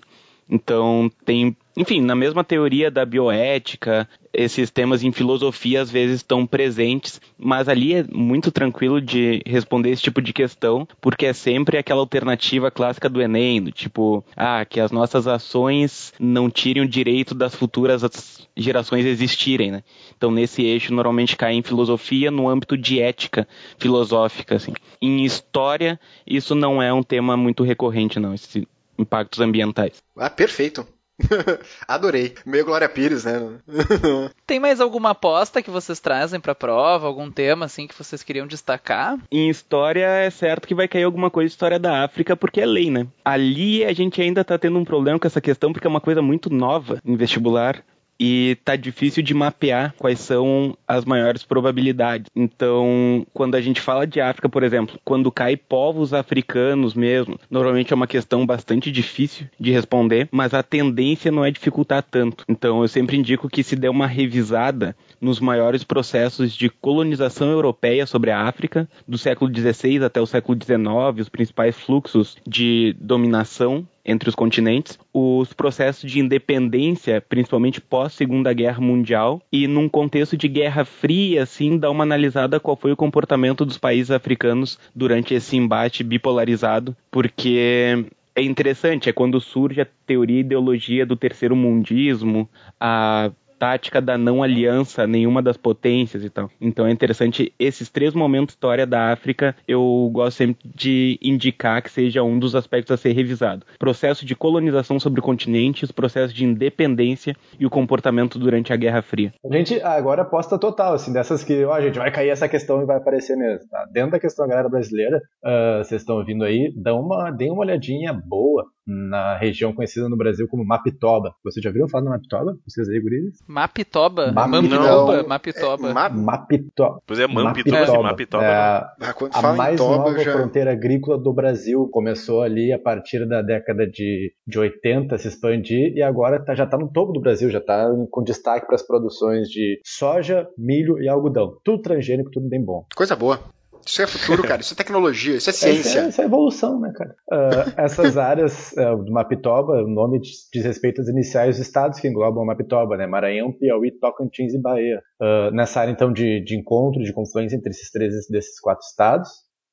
Então tem, enfim, na mesma teoria da bioética, esses temas em filosofia às vezes estão presentes, mas ali é muito tranquilo de responder esse tipo de questão, porque é sempre aquela alternativa clássica do Enem, do tipo, ah, que as nossas ações não tirem o direito das futuras as- gerações existirem, né? Então nesse eixo normalmente cai em filosofia no âmbito de ética filosófica, assim. Em história, isso não é um tema muito recorrente, não, esses impactos ambientais. Ah, perfeito. Adorei. Meio Glória Pires, né? Tem mais alguma aposta que vocês trazem pra prova? Algum tema assim que vocês queriam destacar? Em história, é certo que vai cair alguma coisa de história da África, porque é lei, né? Ali a gente ainda tá tendo um problema com essa questão, porque é uma coisa muito nova em vestibular. E tá difícil de mapear quais são as maiores probabilidades. Então, quando a gente fala de África, por exemplo, quando cai povos africanos mesmo, normalmente é uma questão bastante difícil de responder, mas a tendência não é dificultar tanto. Então, eu sempre indico que se dê uma revisada nos maiores processos de colonização europeia sobre a África, do século XVI até o século XIX, os principais fluxos de dominação entre os continentes, os processos de independência, principalmente pós Segunda Guerra Mundial, e num contexto de Guerra Fria, assim, dar uma analisada qual foi o comportamento dos países africanos durante esse embate bipolarizado, porque é interessante, é quando surge a teoria e ideologia do terceiro mundismo, a tática da não aliança a nenhuma das potências e tal. Então é interessante esses três momentos história da África, eu gosto sempre de indicar que seja um dos aspectos a ser revisado. Processo de colonização sobre o continente, os processos de independência e o comportamento durante a Guerra Fria. A gente agora aposta total, assim, dessas que, ó, gente, vai cair essa questão e vai aparecer mesmo, tá? Dentro da questão da galera brasileira, uh, vocês estão ouvindo aí, dá uma, deem uma olhadinha boa na região conhecida no Brasil como Mapitoba. Vocês já viram falar do Mapitoba? Vocês aí, gurizes? Mapitoba? Mapitoba. Mapitoba. É, Map- Mapitoba. Pois é, Mampitoba, Mapitoba. É, Ah, quando a mais toba, nova já... fronteira agrícola do Brasil começou ali a partir da década de, de 80 se expandir e agora tá- já está no topo do Brasil, já está com destaque para as produções de soja, milho e algodão. Tudo transgênico, tudo bem bom. Coisa boa. Isso é futuro, cara. Isso é tecnologia, isso é é, ciência. essa é evolução, né, cara? Ah, essas áreas ah, do Mapitoba, o nome diz, diz respeito às iniciais dos estados que englobam o Mapitoba, né? Maranhão, Piauí, Tocantins e Bahia. Ah, nessa área, então, de, de encontro, de confluência entre esses três, desses quatro estados.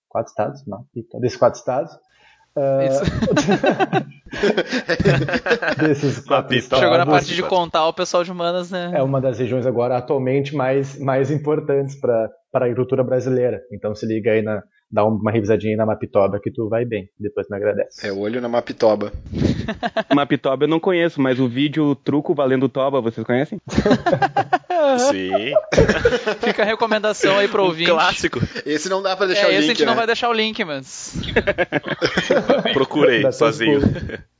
Quatro estados? Mapitoba. Desses quatro estados. Isso. desses quatro estados. Chegou na parte de contar o pessoal de humanas, né? É uma das regiões agora atualmente mais, mais importantes para a agricultura brasileira. Então se liga aí na. Dá uma revisadinha aí na Mapitoba que tu vai bem. Depois me agradece. É olho na Mapitoba. Mapitoba eu não conheço, mas o vídeo Truco Valendo Toba, vocês conhecem? Sim. Fica a recomendação aí pro Um ouvinte. clássico. Esse não dá pra deixar É, o esse link, a gente não né? vai deixar o link, mas. Procurei sozinho.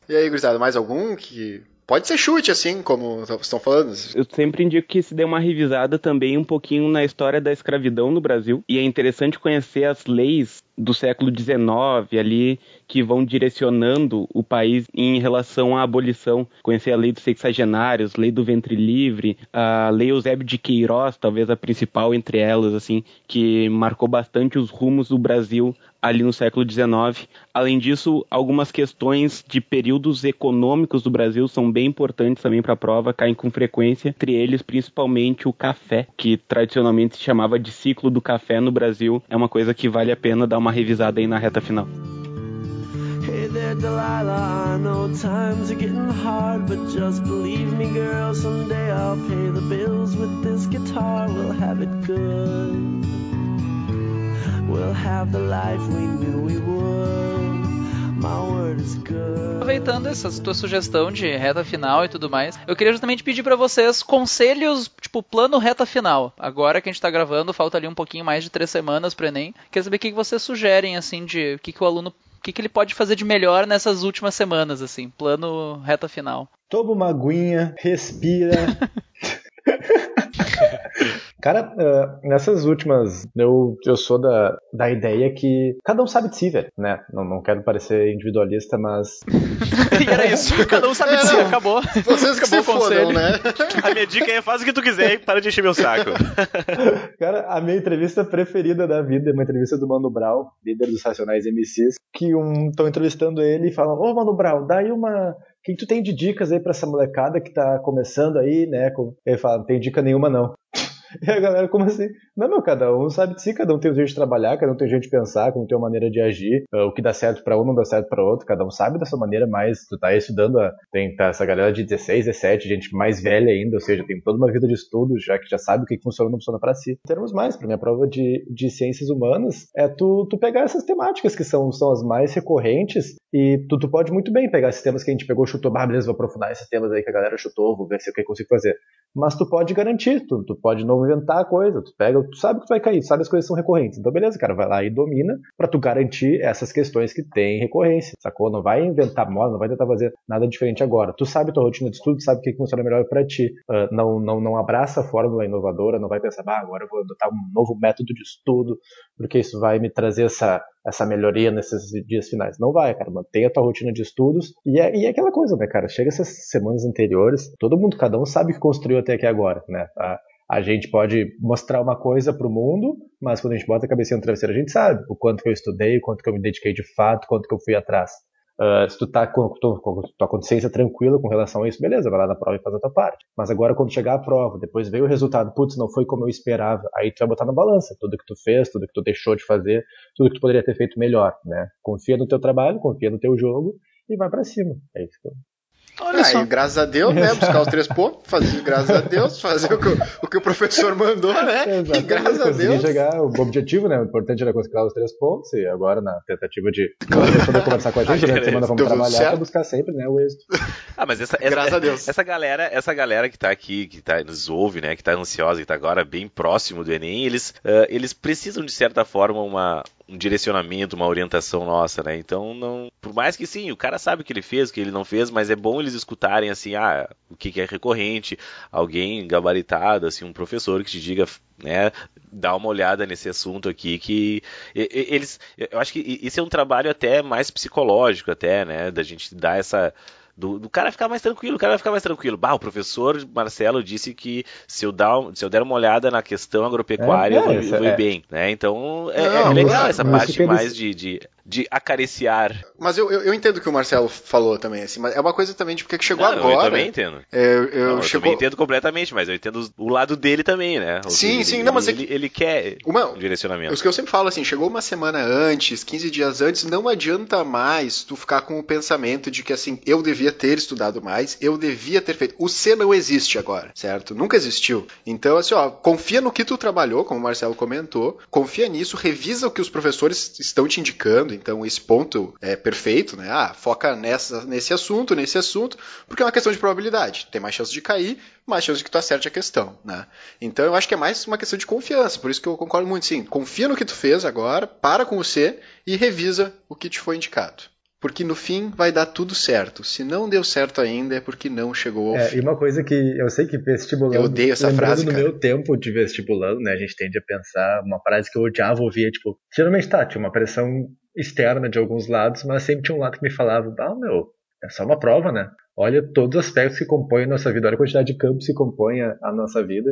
E aí, gurizada, mais algum que... Pode ser chute, assim, como estão falando. Eu sempre indico que se dê uma revisada também um pouquinho na história da escravidão no Brasil. E é interessante conhecer as leis do século XIX ali que vão direcionando o país em relação à abolição. Conhecer a lei dos sexagenários, lei do ventre livre, a lei Eusébio de Queiroz, talvez a principal entre elas, assim, que marcou bastante os rumos do Brasil ali no século XIX. Além disso, algumas questões de períodos econômicos do Brasil são bem importantes também para a prova, caem com frequência, entre eles principalmente o café, que tradicionalmente se chamava de ciclo do café no Brasil. É uma coisa que vale a pena dar uma revisada aí na reta final. Hey. We'll have the life we knew we would. My word is good. Aproveitando essa tua sugestão de reta final e tudo mais, eu queria justamente pedir pra vocês conselhos, tipo, plano reta final. Agora que a gente tá gravando, falta ali um pouquinho mais de três semanas pro Enem. Queria saber o que que vocês sugerem, assim, de o que, que o aluno. O que, que ele pode fazer de melhor nessas últimas semanas, assim, plano reta final. Toma uma aguinha, respira. Cara, ah, nessas últimas, eu, eu sou da, da ideia que cada um sabe de si, velho, né? Não, não quero parecer individualista, mas e era isso. Cada um sabe de si, acabou. Vocês que se Acabou o fodam, conselho. né? A minha dica é faz o que tu quiser e para de encher meu saco. Cara, a minha entrevista preferida da vida é uma entrevista do Mano Brown, líder dos Racionais MCs, que um estão entrevistando ele e falam: Ô Mano Brown, dá aí uma. O que tu tem de dicas aí pra essa molecada que tá começando aí, né? Ele fala: não tem dica nenhuma não. E a galera, como assim? Não, meu, cada um sabe de si, cada um tem um jeito de trabalhar, cada um tem um jeito de pensar, cada um tem uma maneira de agir. Ah, O que dá certo pra um não dá certo pra outro, cada um sabe dessa maneira, mas tu tá estudando, a- tem tá, essa galera de 16, 17, gente mais velha ainda, ou seja, tem toda uma vida de estudo, já que já sabe o que funciona e não funciona pra si. Em termos mais, pra minha prova de, de ciências humanas, é tu, tu pegar essas temáticas que são, são as mais recorrentes e tu, tu pode muito bem pegar esses temas que a gente pegou, chutou, ah, beleza, vou aprofundar esses temas aí que a galera chutou, vou ver se o que eu consigo fazer. Mas tu pode garantir, tu, tu pode não inventar a coisa, tu pega, tu sabe que tu vai cair, tu sabe as coisas são recorrentes. Então beleza, cara, vai lá e domina pra tu garantir essas questões que têm recorrência, sacou? Não vai inventar moda, não vai tentar fazer nada diferente agora. Tu sabe tua rotina de estudo, tu sabe o que funciona melhor pra ti. Ah, não, não, não abraça a fórmula inovadora, não vai pensar, ah, agora eu vou adotar um novo método de estudo, porque isso vai me trazer essa, essa melhoria nesses dias finais. Não vai, cara. Mantenha a tua rotina de estudos. E é, e é aquela coisa, né, cara? Chega essas semanas anteriores, todo mundo, cada um sabe o que construiu até aqui agora, né? A, a gente pode mostrar uma coisa pro mundo, mas quando a gente bota a cabecinha no travesseiro, a gente sabe o quanto que eu estudei, o quanto que eu me dediquei de fato, o quanto que eu fui atrás. Ah, se tu tá com, tu- com tua consciência tranquila com relação a isso, beleza, vai lá na prova e faz a tua parte. Mas agora, quando chegar a prova, depois veio o resultado, putz, não foi como eu esperava, aí tu vai botar na balança tudo que tu fez, tudo que tu deixou de fazer, tudo que tu poderia ter feito melhor, né? Confia no teu trabalho, confia no teu jogo e vai pra cima. É isso que eu... Olha Ah, só. e graças a Deus, né? Buscar os três pontos, fazer graças a Deus, fazer o que o, o, que o professor mandou, né? E graças a Deus. chegar, o objetivo, né? O importante era conseguir os três pontos, e agora na tentativa de poder conversar com a gente, durante a semana vamos trabalhar pra buscar sempre, né, o êxito. Ah, mas essa, essa, Graças a Deus. essa galera, essa galera que tá aqui, que tá, nos ouve, né, que tá ansiosa, que tá agora bem próximo do Enem, eles, ah, eles precisam de certa forma uma, um direcionamento, uma orientação nossa, né? Então, não, por mais que sim, o cara sabe o que ele fez, o que ele não fez, mas é bom eles escutarem assim, ah, o que, que é recorrente, alguém gabaritado, assim, um professor que te diga, né, dá uma olhada nesse assunto aqui que eles, eu acho que isso é um trabalho até mais psicológico até, né, da gente dar essa do, do cara ficar mais tranquilo, o cara vai ficar mais tranquilo. Bah, o professor Marcelo disse que se eu, dar, se eu der uma olhada na questão agropecuária, É, é, eu vou é. bem, né? Então é, Não, é legal claro, essa parte mais de, de, de acariciar. Mas eu, eu, eu entendo o que o Marcelo falou também, assim, mas é uma coisa também de porque que chegou Não, agora. Eu também entendo. é, eu, Não, eu chegou, também entendo completamente, mas eu entendo o lado dele também, né? Ou Sim, seja, sim, ele, não, mas é ele, ele quer Uma- um direcionamento. Os que eu sempre falo assim, chegou uma semana antes, 15 dias antes, não adianta mais tu ficar com o pensamento de que assim, eu devia ter estudado mais, eu devia ter feito. O C não existe agora, certo? Nunca existiu. Então, assim, ó, confia no que tu trabalhou, como o Marcelo comentou, confia nisso, revisa o que os professores estão te indicando, então esse ponto é perfeito, né? Ah, foca nessa, nesse assunto, nesse assunto, porque é uma questão de probabilidade. Tem mais chance de cair, mais chance de que tu acerte a questão, né? Então eu acho que é mais uma questão de confiança, por isso que eu concordo muito, sim. Confia no que tu fez agora, para com o C e revisa o que te foi indicado. Porque no fim vai dar tudo certo. Se não deu certo ainda é porque não chegou ao É, fim. e uma coisa que eu sei que vestibulando. Eu odeio essa frase, no cara. meu tempo de vestibulando, né? A gente tende a pensar uma frase que eu odiava ouvir, é, tipo, geralmente tá, tinha uma pressão externa de alguns lados, mas sempre tinha um lado que me falava, ah, meu, é só uma prova, né? Olha todos os aspectos que compõem a nossa vida, olha a quantidade de campos que compõem a, a nossa vida.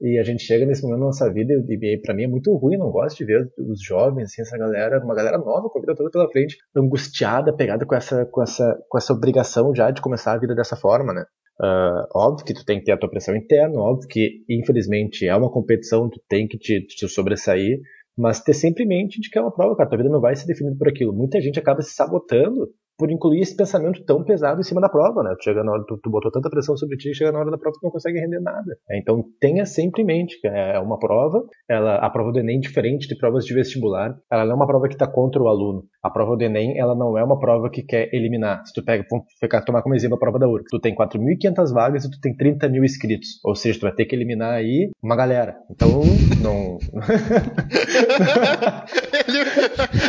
E a gente chega nesse momento da nossa vida e, e pra mim é muito ruim, não gosto de ver os jovens, assim, essa galera, uma galera nova com a vida toda pela frente, angustiada, pegada com essa, com essa, com essa obrigação já de começar a vida dessa forma, né? Ah, óbvio que tu tem que ter a tua pressão interna, óbvio que, infelizmente, é uma competição, tu tem que te, te sobressair, mas ter sempre em mente de que é uma prova, cara, tua vida não vai ser definida por aquilo. Muita gente acaba se sabotando por incluir esse pensamento tão pesado em cima da prova, né? Tu, chega na hora, tu, tu botou tanta pressão sobre ti, chega na hora da prova tu não consegue render nada. É, Então tenha sempre em mente que é uma prova, ela, a prova do Enem, diferente de provas de vestibular, ela não é uma prova que está contra o aluno. A prova do Enem, ela não é uma prova que quer eliminar. Se tu pega, vamos ficar, tomar como exemplo a prova da URC, tu tem 4.500 vagas e tu tem 30 mil inscritos. Ou seja, tu vai ter que eliminar aí uma galera. Então, não...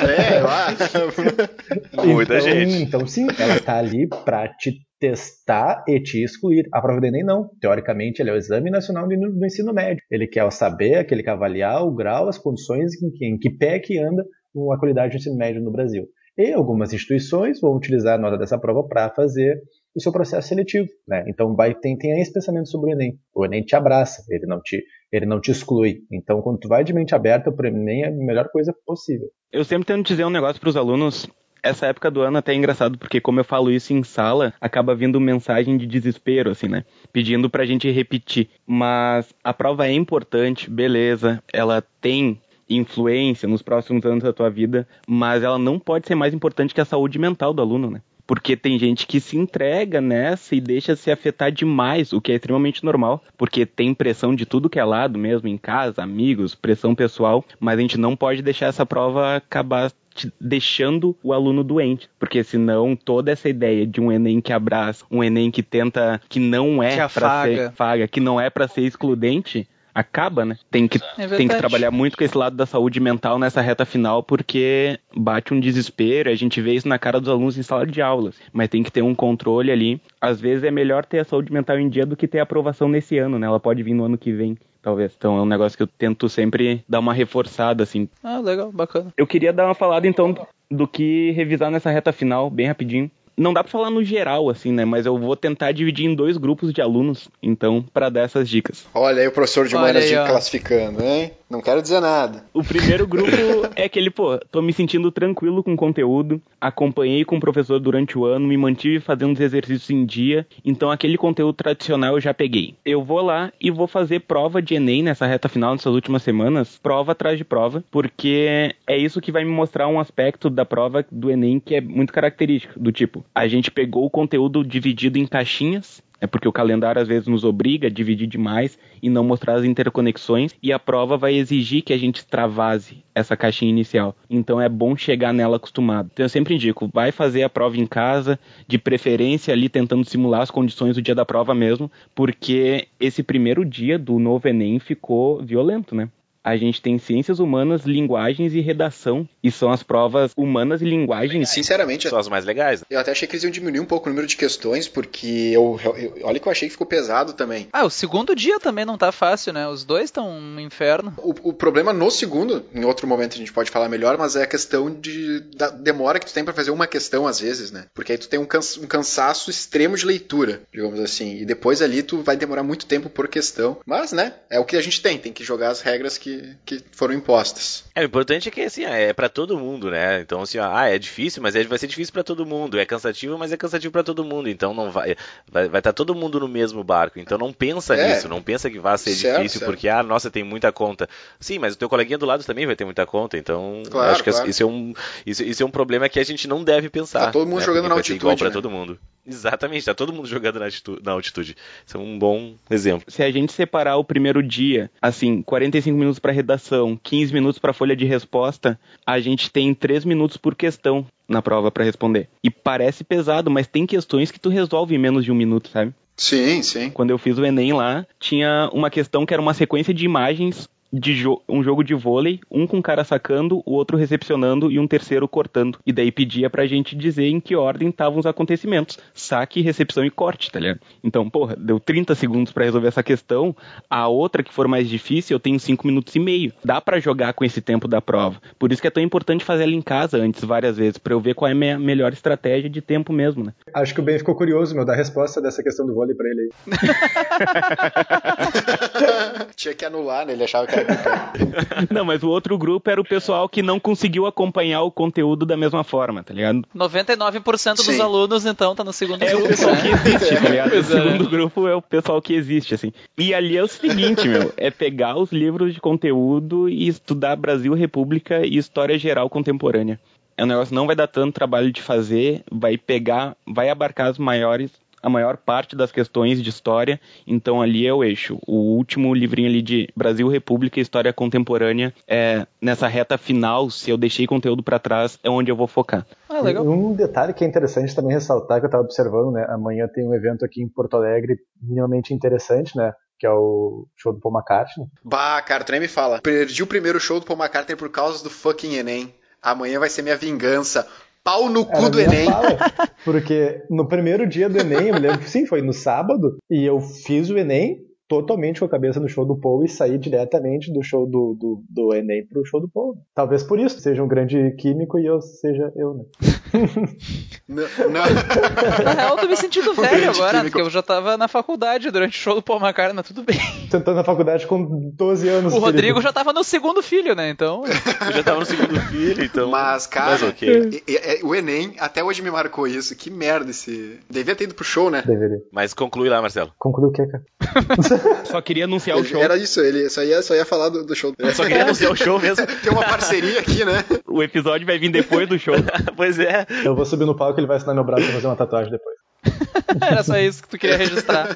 é, eu acho. Muita então, gente. Então, sim, ela tá ali pra te testar e te excluir. A prova do Enem não. Teoricamente, ele é o Exame Nacional do do Ensino Médio. Ele quer saber, ele quer avaliar o grau, as condições em que, em que pé que anda a qualidade do ensino médio no Brasil. E algumas instituições vão utilizar a nota dessa prova para fazer o seu processo seletivo. Né? Então, vai, tem, tem esse pensamento sobre o Enem. O Enem te abraça, ele não te, ele não te exclui. Então, quando tu vai de mente aberta, o Enem é a melhor coisa possível. Eu sempre tento dizer um negócio pros alunos. Essa época do ano até é engraçado, porque como eu falo isso em sala, acaba vindo mensagem de desespero, assim, né? Pedindo pra gente repetir. Mas a prova é importante, beleza. Ela tem influência nos próximos anos da tua vida, mas ela não pode ser mais importante que a saúde mental do aluno, né? Porque tem gente que se entrega nessa e deixa se afetar demais, o que é extremamente normal, porque tem pressão de tudo que é lado mesmo, em casa, amigos, pressão pessoal, mas a gente não pode deixar essa prova acabar deixando o aluno doente, porque senão toda essa ideia de um Enem que abraça, um Enem que tenta, que não é afaga. ser faga, que não é para ser excludente, acaba, né? Tem que, É tem que trabalhar muito com esse lado da saúde mental nessa reta final, porque bate um desespero, a gente vê isso na cara dos alunos em sala de aulas, mas tem que ter um controle ali. Às vezes é melhor ter a saúde mental em dia do que ter a aprovação nesse ano, né? Ela pode vir no ano que vem, talvez. Então é um negócio que eu tento sempre dar uma reforçada, assim. Ah, legal, bacana. Eu queria dar uma falada, então, do que revisar nessa reta final, bem rapidinho. Não dá pra falar no geral, assim, né? Mas eu vou tentar dividir em dois grupos de alunos, então, pra dar essas dicas. Olha aí o professor de Olha humanas aí, de classificando, hein? Não quero dizer nada. O primeiro grupo é aquele, pô, tô me sentindo tranquilo com o conteúdo, acompanhei com o professor durante o ano, me mantive fazendo os exercícios em dia, então aquele conteúdo tradicional eu já peguei. Eu vou lá e vou fazer prova de Enem nessa reta final, nessas últimas semanas, prova atrás de prova, porque é isso que vai me mostrar um aspecto da prova do Enem que é muito característico, do tipo, a gente pegou o conteúdo dividido em caixinhas, é porque o calendário às vezes nos obriga a dividir demais e não mostrar as interconexões, e a prova vai exigir que a gente extravase essa caixinha inicial. Então é bom chegar nela acostumado. Então eu sempre indico, vai fazer a prova em casa, de preferência ali tentando simular as condições do dia da prova mesmo, porque esse primeiro dia do novo Enem ficou violento, né? A gente tem ciências humanas, linguagens e redação, e são as provas humanas e linguagens. Sinceramente, São as mais legais. né? eu até achei que eles iam diminuir um pouco o número de questões, porque eu, eu- olha que eu achei que ficou pesado também. Ah, o segundo dia também não tá fácil, né? Os dois estão um inferno. O, o problema no segundo, em outro momento a gente pode falar melhor, mas é a questão de, da demora que tu tem pra fazer uma questão às vezes, né? Porque aí tu tem um, cansa- um cansaço extremo de leitura, digamos assim. E depois ali tu vai demorar muito tempo por questão. Mas, né? É o que a gente tem, tem que jogar as regras que, que foram impostas. É, o importante é que assim, é pra todo mundo, né? Então assim, ó, ah, é difícil, mas é- vai ser difícil pra todo mundo. É cansativo, mas é cansativo pra todo mundo. Então não vai vai estar todo mundo no mesmo barco. Então não pensa É. nisso, não pensa que vai ser Certo, difícil certo. porque ah, nossa, tem muita conta. Sim, mas o teu coleguinha do lado também vai ter muita conta, então Claro, acho que claro. isso é um isso, isso é um problema que a gente não deve pensar. Tá todo mundo né? jogando Porque na altitude, igual pra né? todo mundo. Exatamente, tá todo mundo jogando na altitude, na altitude. Isso é um bom exemplo. Se a gente separar o primeiro dia, assim, 45 minutos para redação, 15 minutos para folha de resposta, a gente tem 3 minutos por questão na prova para responder. E parece pesado, mas tem questões que tu resolve em menos de um minuto, sabe? Sim, sim. Quando eu fiz o Enem lá, tinha uma questão que era uma sequência de imagens de jo- um jogo de vôlei, um com o cara sacando, o outro recepcionando e um terceiro cortando. E daí pedia pra gente dizer em que ordem estavam os acontecimentos. Saque, recepção e corte, tá ligado? Então, porra, deu 30 segundos pra resolver essa questão. A outra que for mais difícil, eu tenho 5 minutos e meio. Dá pra jogar com esse tempo da prova. Por isso que é tão importante fazer ela em casa antes várias vezes, pra eu ver qual é a minha melhor estratégia de tempo mesmo, né? Acho que o Ben ficou curioso, meu, da resposta dessa questão do vôlei pra ele aí. Tinha que anular, né? Ele achava que era. Não, mas o outro grupo era o pessoal que não conseguiu acompanhar o conteúdo da mesma forma, tá ligado? 99% dos Sim. alunos, então, tá no segundo É o grupo, pessoal né? que existe, tá ligado? O é. segundo grupo é o pessoal que existe, assim. E ali é o seguinte, meu, é pegar os livros de conteúdo e estudar Brasil, República e História Geral Contemporânea. É um negócio que não vai dar tanto trabalho de fazer, vai pegar, vai abarcar as maiores, a maior parte das questões de história, então ali é o eixo. O último livrinho ali de Brasil, República e História Contemporânea, é nessa reta final, se eu deixei conteúdo pra trás, é onde eu vou focar. Ah, legal. Um detalhe que é interessante também ressaltar, que eu estava observando, né? Amanhã tem um evento aqui em Porto Alegre minimamente interessante, né? Que é o show do Paul McCartney. Bah, cara, tu nem me fala. Perdi o primeiro show do Paul McCartney por causa do fucking Enem. Amanhã vai ser minha vingança. Pau no cu do Enem. fala, porque no primeiro dia do Enem, eu me lembro que sim, foi no sábado, e eu fiz o Enem totalmente com a cabeça no show do Paul e saí diretamente do show do, do, do Enem pro show do Paul. Talvez por isso seja um grande químico e eu seja eu, né? Não, não. Na real, eu tô me sentindo velho agora, químico. porque eu já tava na faculdade durante o show do Paul McCartney, mas tudo bem. Tentando na faculdade com 12 anos. O Rodrigo já tava no segundo filho, né? Então. Eu já tava no segundo filho, então. Mas, cara, Mas ok. e- e- e- o Enem até hoje me marcou isso. Que merda esse. Devia ter ido pro show, né? Deveria. Mas conclui lá, Marcelo. Concluiu o que, cara? Só queria anunciar o Ele- show. Era isso, ele só ia, só ia falar do, do show. Eu só queria anunciar o show mesmo. Tem uma parceria aqui, né? O episódio vai vir depois do show. pois é. Eu vou subir no palco e ele vai assinar meu braço e fazer uma tatuagem depois. Era só isso que tu queria registrar.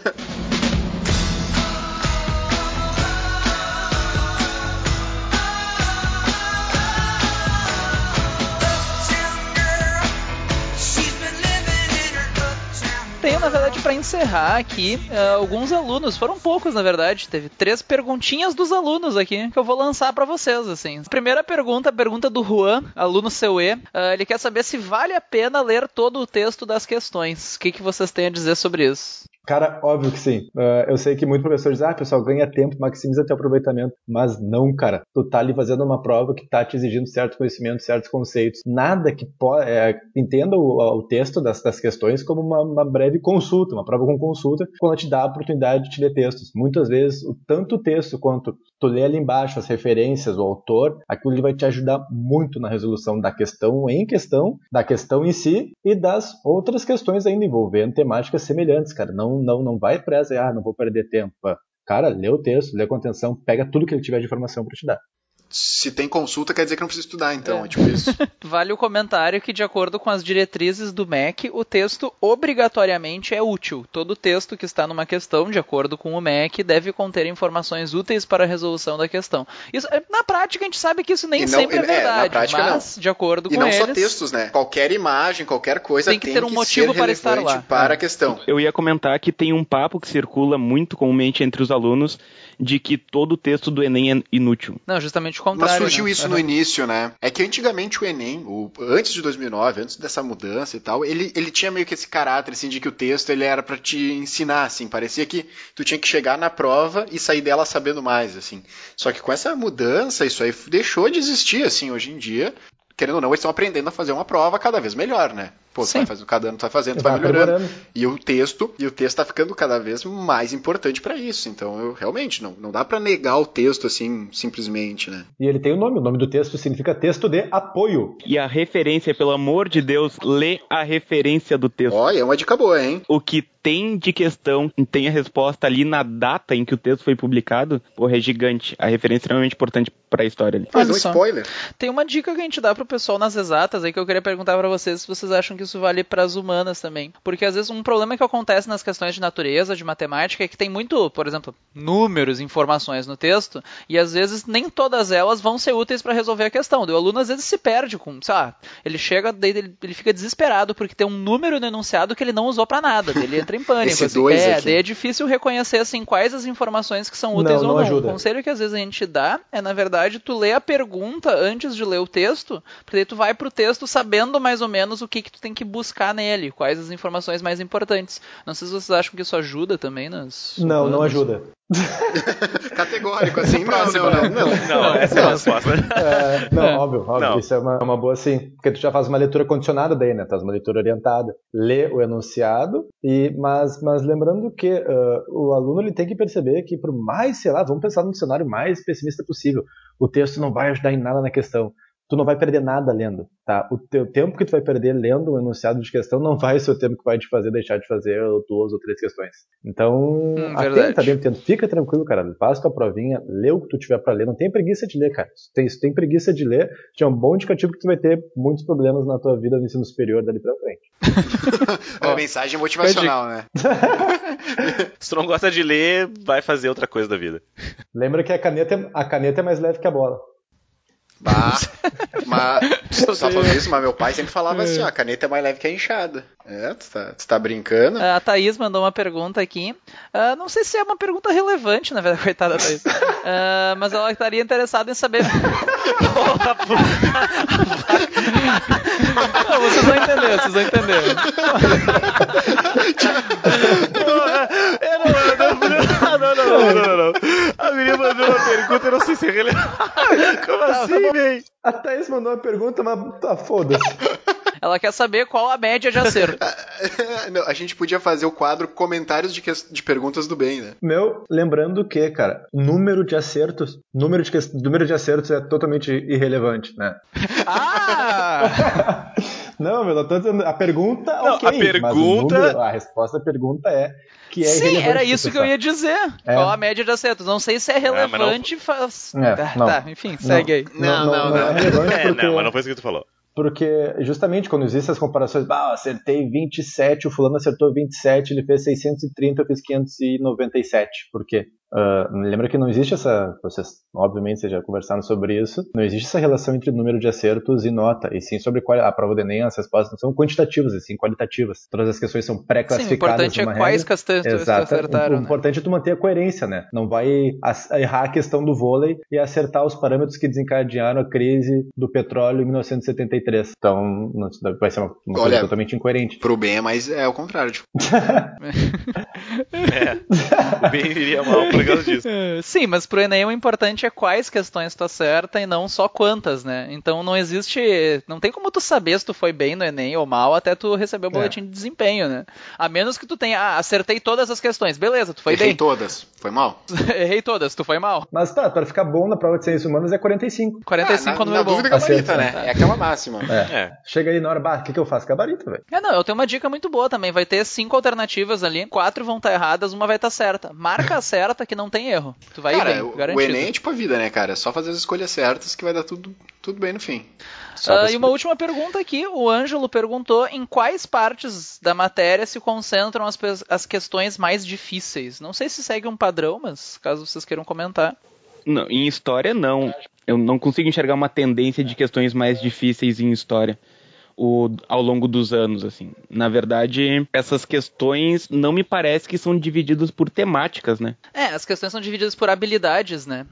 Na verdade, pra encerrar aqui, eh, alguns alunos, foram poucos, na verdade, teve três perguntinhas dos alunos aqui que eu vou lançar pra vocês, assim. Primeira pergunta, a pergunta do Juan, aluno CUE, eh, ele quer saber se vale a pena ler todo o texto das questões. O que, que vocês têm a dizer sobre isso? Cara, óbvio que sim. Uh, eu sei que muito professor diz, ah, pessoal, ganha tempo, maximiza teu aproveitamento. Mas não, cara. Tu tá ali fazendo uma prova que tá te exigindo certo conhecimento, certos conceitos. Nada que pode. É, entenda o, o, texto das, das questões como uma, uma, breve consulta, uma prova com consulta, quando te dá a oportunidade de te ler textos. Muitas vezes, o tanto texto quanto tu lê ali embaixo as referências, o autor, aquilo vai te ajudar muito na resolução da questão em questão, da questão em si e das outras questões ainda envolvendo temáticas semelhantes, cara. Não não, não vai presa, ah, não vou perder tempo. Cara, lê o texto, lê com atenção, pega tudo que ele tiver de informação para te dar se tem consulta, quer dizer que não precisa estudar, então. É, é tipo isso. vale o comentário que, de acordo com as diretrizes do MEC, o texto obrigatoriamente é útil. Todo texto que está numa questão, de acordo com o MEC, deve conter informações úteis para a resolução da questão. Isso, é, na prática, a gente sabe que isso nem não, sempre é, é verdade, prática, mas, não. de acordo com eles... E não só textos, né? Qualquer imagem, qualquer coisa tem que tem ter um que motivo para estar lá. para a questão. Eu ia comentar que tem um papo que circula muito comumente entre os alunos de que todo o texto do Enem é inútil. Não, justamente o contrário. Mas surgiu né? isso uhum. no início, né? É que antigamente o Enem, o, antes de 2009, antes dessa mudança e tal, ele, ele tinha meio que esse caráter, assim, de que o texto ele era para te ensinar, assim. Parecia que tu tinha que chegar na prova e sair dela sabendo mais, assim. Só que com essa mudança, isso aí deixou de existir, assim, hoje em dia. Querendo ou não, eles estão aprendendo a fazer uma prova cada vez melhor, né? Pô, tu vai fazendo, cada ano tu vai fazendo, tu vai melhorando. E o texto, e o texto tá ficando cada vez mais importante para isso. Então, eu realmente não, não dá para negar o texto assim, simplesmente, né? E ele tem o um nome, o nome do texto significa texto de apoio. E a referência, pelo amor de Deus, lê a referência do texto. Olha, é uma dica boa, hein? O que tem de questão, tem a resposta ali na data em que o texto foi publicado, porra, é gigante. A referência é extremamente importante para a história ali. Mas um spoiler. Tem uma dica que a gente dá pro pessoal nas exatas aí que eu queria perguntar para vocês se vocês acham que isso vale para as humanas também. Porque às vezes um problema que acontece nas questões de natureza, de matemática, é que tem muito, por exemplo, números, informações no texto, e às vezes nem todas elas vão ser úteis para resolver a questão. O aluno às vezes se perde com, sei lá, ele chega, ele, ele fica desesperado porque tem um número no enunciado que ele não usou para nada. Ele entra em pânico. Esse assim. dois é, aqui. daí é difícil reconhecer assim quais as informações que são úteis não, ou não. não. Ajuda. O conselho que às vezes a gente dá é, na verdade, tu ler a pergunta antes de ler o texto, porque daí tu vai pro texto sabendo mais ou menos o que, que tu tem que buscar nele, quais as informações mais importantes. Não sei se vocês acham que isso ajuda também nas. Não, não ajuda. Categórico, assim, não, não, não, não. Não, essa é a resposta. É, não, é. óbvio, óbvio. Não. Isso é uma, uma boa, sim. Porque tu já faz uma leitura condicionada daí, né? Tu faz uma leitura orientada. Lê o enunciado, e, mas, mas lembrando que uh, o aluno ele tem que perceber que, por mais, sei lá, vamos pensar no cenário mais pessimista possível, o texto não vai ajudar em nada na questão tu não vai perder nada lendo, tá? O teu tempo que tu vai perder lendo um enunciado de questão não vai ser o tempo que vai te fazer deixar de fazer duas ou três questões. Então, hum, atenta, bem, atento. Fica tranquilo, cara. Faz tua provinha, lê o que tu tiver para ler. Não tem preguiça de ler, cara. Se tem, se tem preguiça de ler, já é um bom indicativo que tu vai ter muitos problemas na tua vida no ensino superior dali pra frente. é uma mensagem motivacional, né? se tu não gosta de ler, vai fazer outra coisa da vida. Lembra que a caneta, é, a caneta é mais leve que a bola. Bah, mas, só falando isso, mas meu pai sempre falava assim, ó, a caneta é mais leve que a enxada. É, tu tá, tu tá brincando? A Thaís mandou uma pergunta aqui. Uh, não sei se é uma pergunta relevante, na verdade, coitada da Thaís. Uh, mas ela estaria interessada em saber. Porra, não, vocês vão entender, vocês vão entender. Porra, eu não, não, não, não, não, não, mandou uma pergunta, eu não sei se é relevante. Como assim, velho? A Thaís mandou uma pergunta, mas tá foda-se. Ela quer saber qual a média de acerto. Não, a gente podia fazer o quadro comentários de, que... de perguntas do bem, né? Meu, lembrando que, cara, número de acertos, número de, que... número de acertos é totalmente irrelevante, né? Ah! Não, meu, eu tô dizendo, a pergunta, não, ok, a pergunta, número, a resposta à pergunta é que é Sim, era isso que eu ia dizer. É. Qual a média de acertos? Não sei se é relevante, ah, não... faz... É, tá, tá, enfim, segue aí. Não, não, não. não, não. É, relevante é, porque... não, mas não foi isso que tu falou. Porque justamente quando existem as comparações, ah, acertei 27, o fulano acertou 27, ele fez 630, eu fiz 597. Por quê? Ah, lembra que não existe essa. Vocês, obviamente, vocês já conversaram sobre isso. Não existe essa relação entre número de acertos e nota. E sim sobre qual a prova do Enem, as respostas não são quantitativas, e sim qualitativas. Todas as questões são Sim, o pré-classificadas. importante é quais questões tu- tu Exato. acertaram, o, o né? importante é tu manter a coerência, né? Não vai errar a questão do vôlei e acertar os parâmetros que desencadearam a crise do petróleo em 1973. Então, vai ser uma, uma Olha, coisa totalmente incoerente. Pro bem é mais é o contrário. Tipo, É. O bem iria mal por causa disso. É, Sim, mas pro Enem o importante é quais questões tu acerta e não só quantas, né? Então não existe. Não tem como tu saber se tu foi bem no Enem ou mal até tu receber o boletim de desempenho, né? A menos que tu tenha. Ah, acertei todas as questões. Beleza, tu foi errei bem. todas. Foi mal? Errei todas, tu foi mal. Mas tá, para ficar bom na prova de ciências humanas é 45. 45 Ah, é na, número na bom. dúvida gabarita, Acerta. né? É aquela máxima. É. É. Chega aí na hora, bah, o que, que eu faço? Gabarito, velho. É, não, eu tenho uma dica muito boa também. Vai ter cinco alternativas ali, quatro vão estar erradas, uma vai estar certa. Marca a certa que não tem erro. Tu vai ir Cara, bem, o- garantido. o Enem é tipo a vida, né, cara? É só fazer as escolhas certas que vai dar tudo, tudo bem no fim. Você- e uma última pergunta aqui, o Ângelo perguntou em quais partes da matéria se concentram as, as questões mais difíceis. Não sei se segue um padrão, mas caso vocês queiram comentar. Não, em história não. Eu não consigo enxergar uma tendência de questões mais difíceis em história. O, ao longo dos anos, assim. Na verdade, essas questões não me parece que são divididas por temáticas, né? É, as questões são divididas por habilidades, né?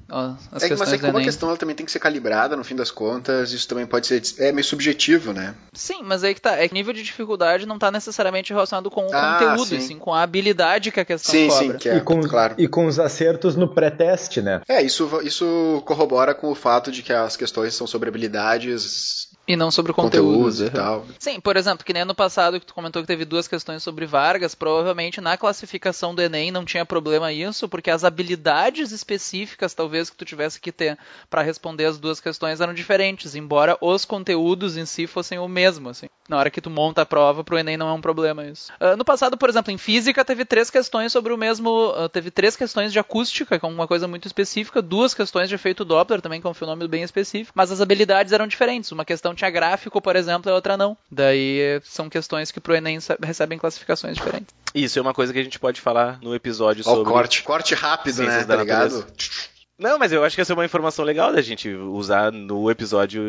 As é, que- mas é que como a questão ela também tem que ser calibrada, no fim das contas, isso também pode ser. É meio subjetivo, né? Sim, mas aí que tá. É que nível de dificuldade não tá necessariamente relacionado com o Ah, conteúdo, sim. sim com a habilidade que a questão Sim, cobra. sim, que é, e, com, claro. e com os acertos no pré-teste, né? É, isso, isso corrobora com o fato de que as questões são sobre habilidades, E não sobre o conteúdo. conteúdos e tal. Sim, por exemplo, que nem ano passado que tu comentou que teve duas questões sobre Vargas, provavelmente na classificação do Enem não tinha problema isso, porque as habilidades específicas, talvez, que tu tivesse que ter para responder as duas questões eram diferentes, embora os conteúdos em si fossem o mesmo, assim. Na hora que tu monta a prova, pro Enem não é um problema isso. Ah, no passado, por exemplo, em física teve três questões sobre o mesmo, ah, teve três questões de acústica, que é uma coisa muito específica, duas questões de efeito Doppler também, que é um fenômeno bem específico, mas as habilidades eram diferentes. Uma questão tinha gráfico, por exemplo, e a outra não. Daí são questões que pro Enem recebem classificações diferentes. Isso é uma coisa que a gente pode falar no episódio Ó, o sobre. corte, corte rápido, né? Tá da ligado? natureza. Não, mas eu acho que essa é uma informação legal da gente usar no episódio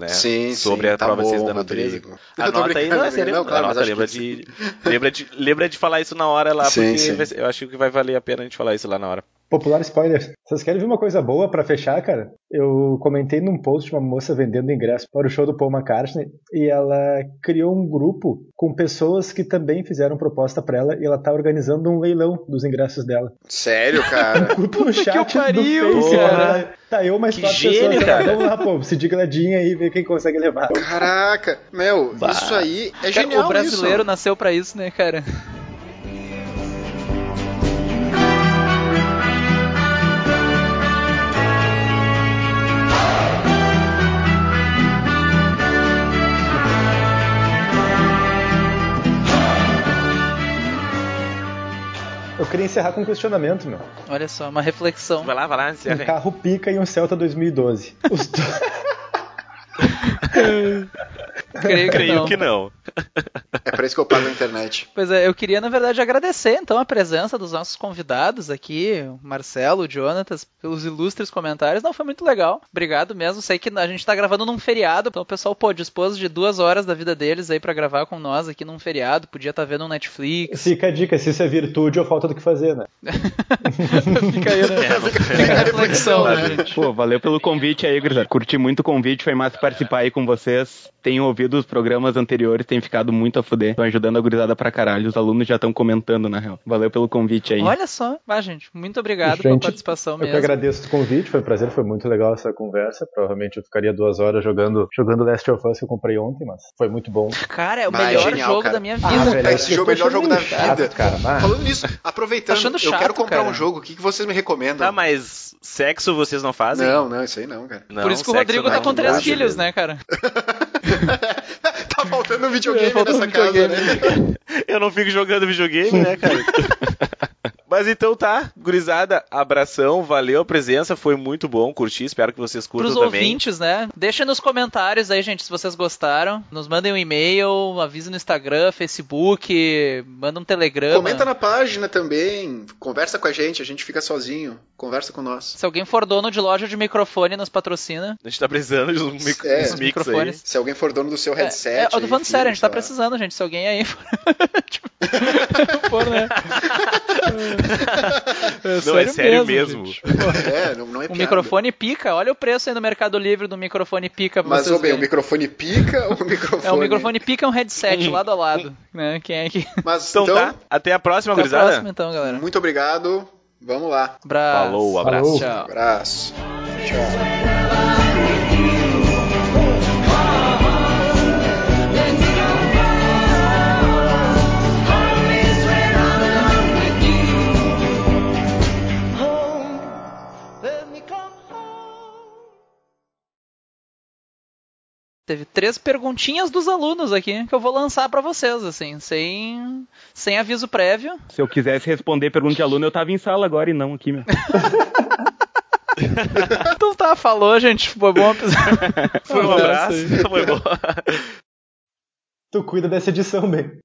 né, Sim, sobre sim, a tá prova de bom, ciências da natureza. Rodrigo. Anota aí, não, é sério, não, claro, anota, lembra, que- de, lembra, de, lembra de falar isso na hora lá, Sim, porque sim. eu acho que vai valer a pena a gente falar isso lá na hora. Popular spoiler. Vocês querem ver uma coisa boa pra fechar, cara? Eu comentei num post de uma moça vendendo ingresso para o show do Paul McCartney e ela criou um grupo com pessoas que também fizeram proposta pra ela e ela tá organizando um leilão dos ingressos dela. Sério, cara? Grupo no chat que pariu, do Face, cara. Tá eu mais Que quatro gênio, pessoas. cara. Vamos lá, pô, se digladinha aí e ver quem consegue levar. Caraca, meu, Bah. isso aí é Cara, genial o brasileiro isso. nasceu pra isso, né, cara? Encerrar com um questionamento, meu. Olha só, uma reflexão. Vai lá, vai lá, encerra Um aí. carro pica e um Celta 2012. Os do- Creio que Creio não. que não. É pra isso que eu pago a internet. Pois é, eu queria, na verdade, agradecer então a presença dos nossos convidados aqui, o Marcelo, o Jonatas, pelos ilustres comentários. Não, foi muito legal. Obrigado mesmo. Sei que a gente tá gravando num feriado, então o pessoal, pô, dispôs de duas horas da vida deles aí pra gravar com nós aqui num feriado. Podia estar vendo um Netflix. Fica a dica, se isso é virtude ou falta do que fazer, né? Fica aí, né? É, Fica a reflexão, né, gente? Pô, valeu pelo convite aí, gurizada. Curti muito o convite, foi massa participar aí com vocês. Tenho ouvido os programas anteriores, tem ficado muito a fuder. Estão ajudando a gurizada pra caralho. Os alunos já estão comentando, na real. Valeu pelo convite aí. Olha só, vai, gente. Muito obrigado pela Gente, participação Eu que mesmo. agradeço o convite, foi um prazer, foi muito legal essa conversa. Provavelmente eu ficaria duas horas jogando, jogando Last of Us que eu comprei ontem, mas foi muito bom. Cara, é o é melhor genial, jogo cara. da minha Ah, vida. velho, cara. Esse jogo é o melhor jogo da vida. cara. Ah. Falando nisso, aproveitando, Tá achando eu chato, quero comprar cara. um jogo. O que, que vocês me recomendam? Tá, mas sexo vocês não fazem? Não, não, isso aí não, cara. Não, Por isso que o Rodrigo não. tá com três filhos, né, cara? tá faltando um videogame É, nessa videogame. casa, né? Eu não fico jogando videogame, né, cara? Mas então tá, gurizada, abração, valeu a presença, foi muito bom, curti, espero que vocês curtam Pros também. ouvintes, né? Deixem nos comentários aí, gente, se vocês gostaram. Nos mandem um e-mail, avise no Instagram, Facebook, manda um telegrama. Comenta na página também, conversa com a gente, a gente fica sozinho, conversa com nós. Se alguém for dono de loja de microfone, nos patrocina. A gente tá precisando de um mic É, microfones. Se alguém for dono do seu É, headset. é, eu tô aí, falando sério, a gente tá lá. precisando, gente. Se alguém aí for. tipo, for, né? Não, é sério mesmo. gente. É, não, não é O piada. microfone pica, olha o preço aí no Mercado Livre do microfone pica pra Mas, vocês ô, bem, o microfone pica ou o microfone... É, o microfone pica é um headset lado a lado, né? Quem é que... Mas, Então, então, tá, até a próxima, Até a próxima então, galera. muito obrigado, vamos lá. Abraço. Falou, abraço. Falou. Tchau. Abraço. Tchau. Teve três perguntinhas dos alunos aqui que eu vou lançar pra vocês, assim, sem, sem aviso prévio. Se eu quisesse responder pergunta de aluno, eu tava em sala agora e não aqui, meu. Então tá, falou, gente. Foi bom episódio. Foi um abraço, foi bom. Tu cuida dessa edição, bem.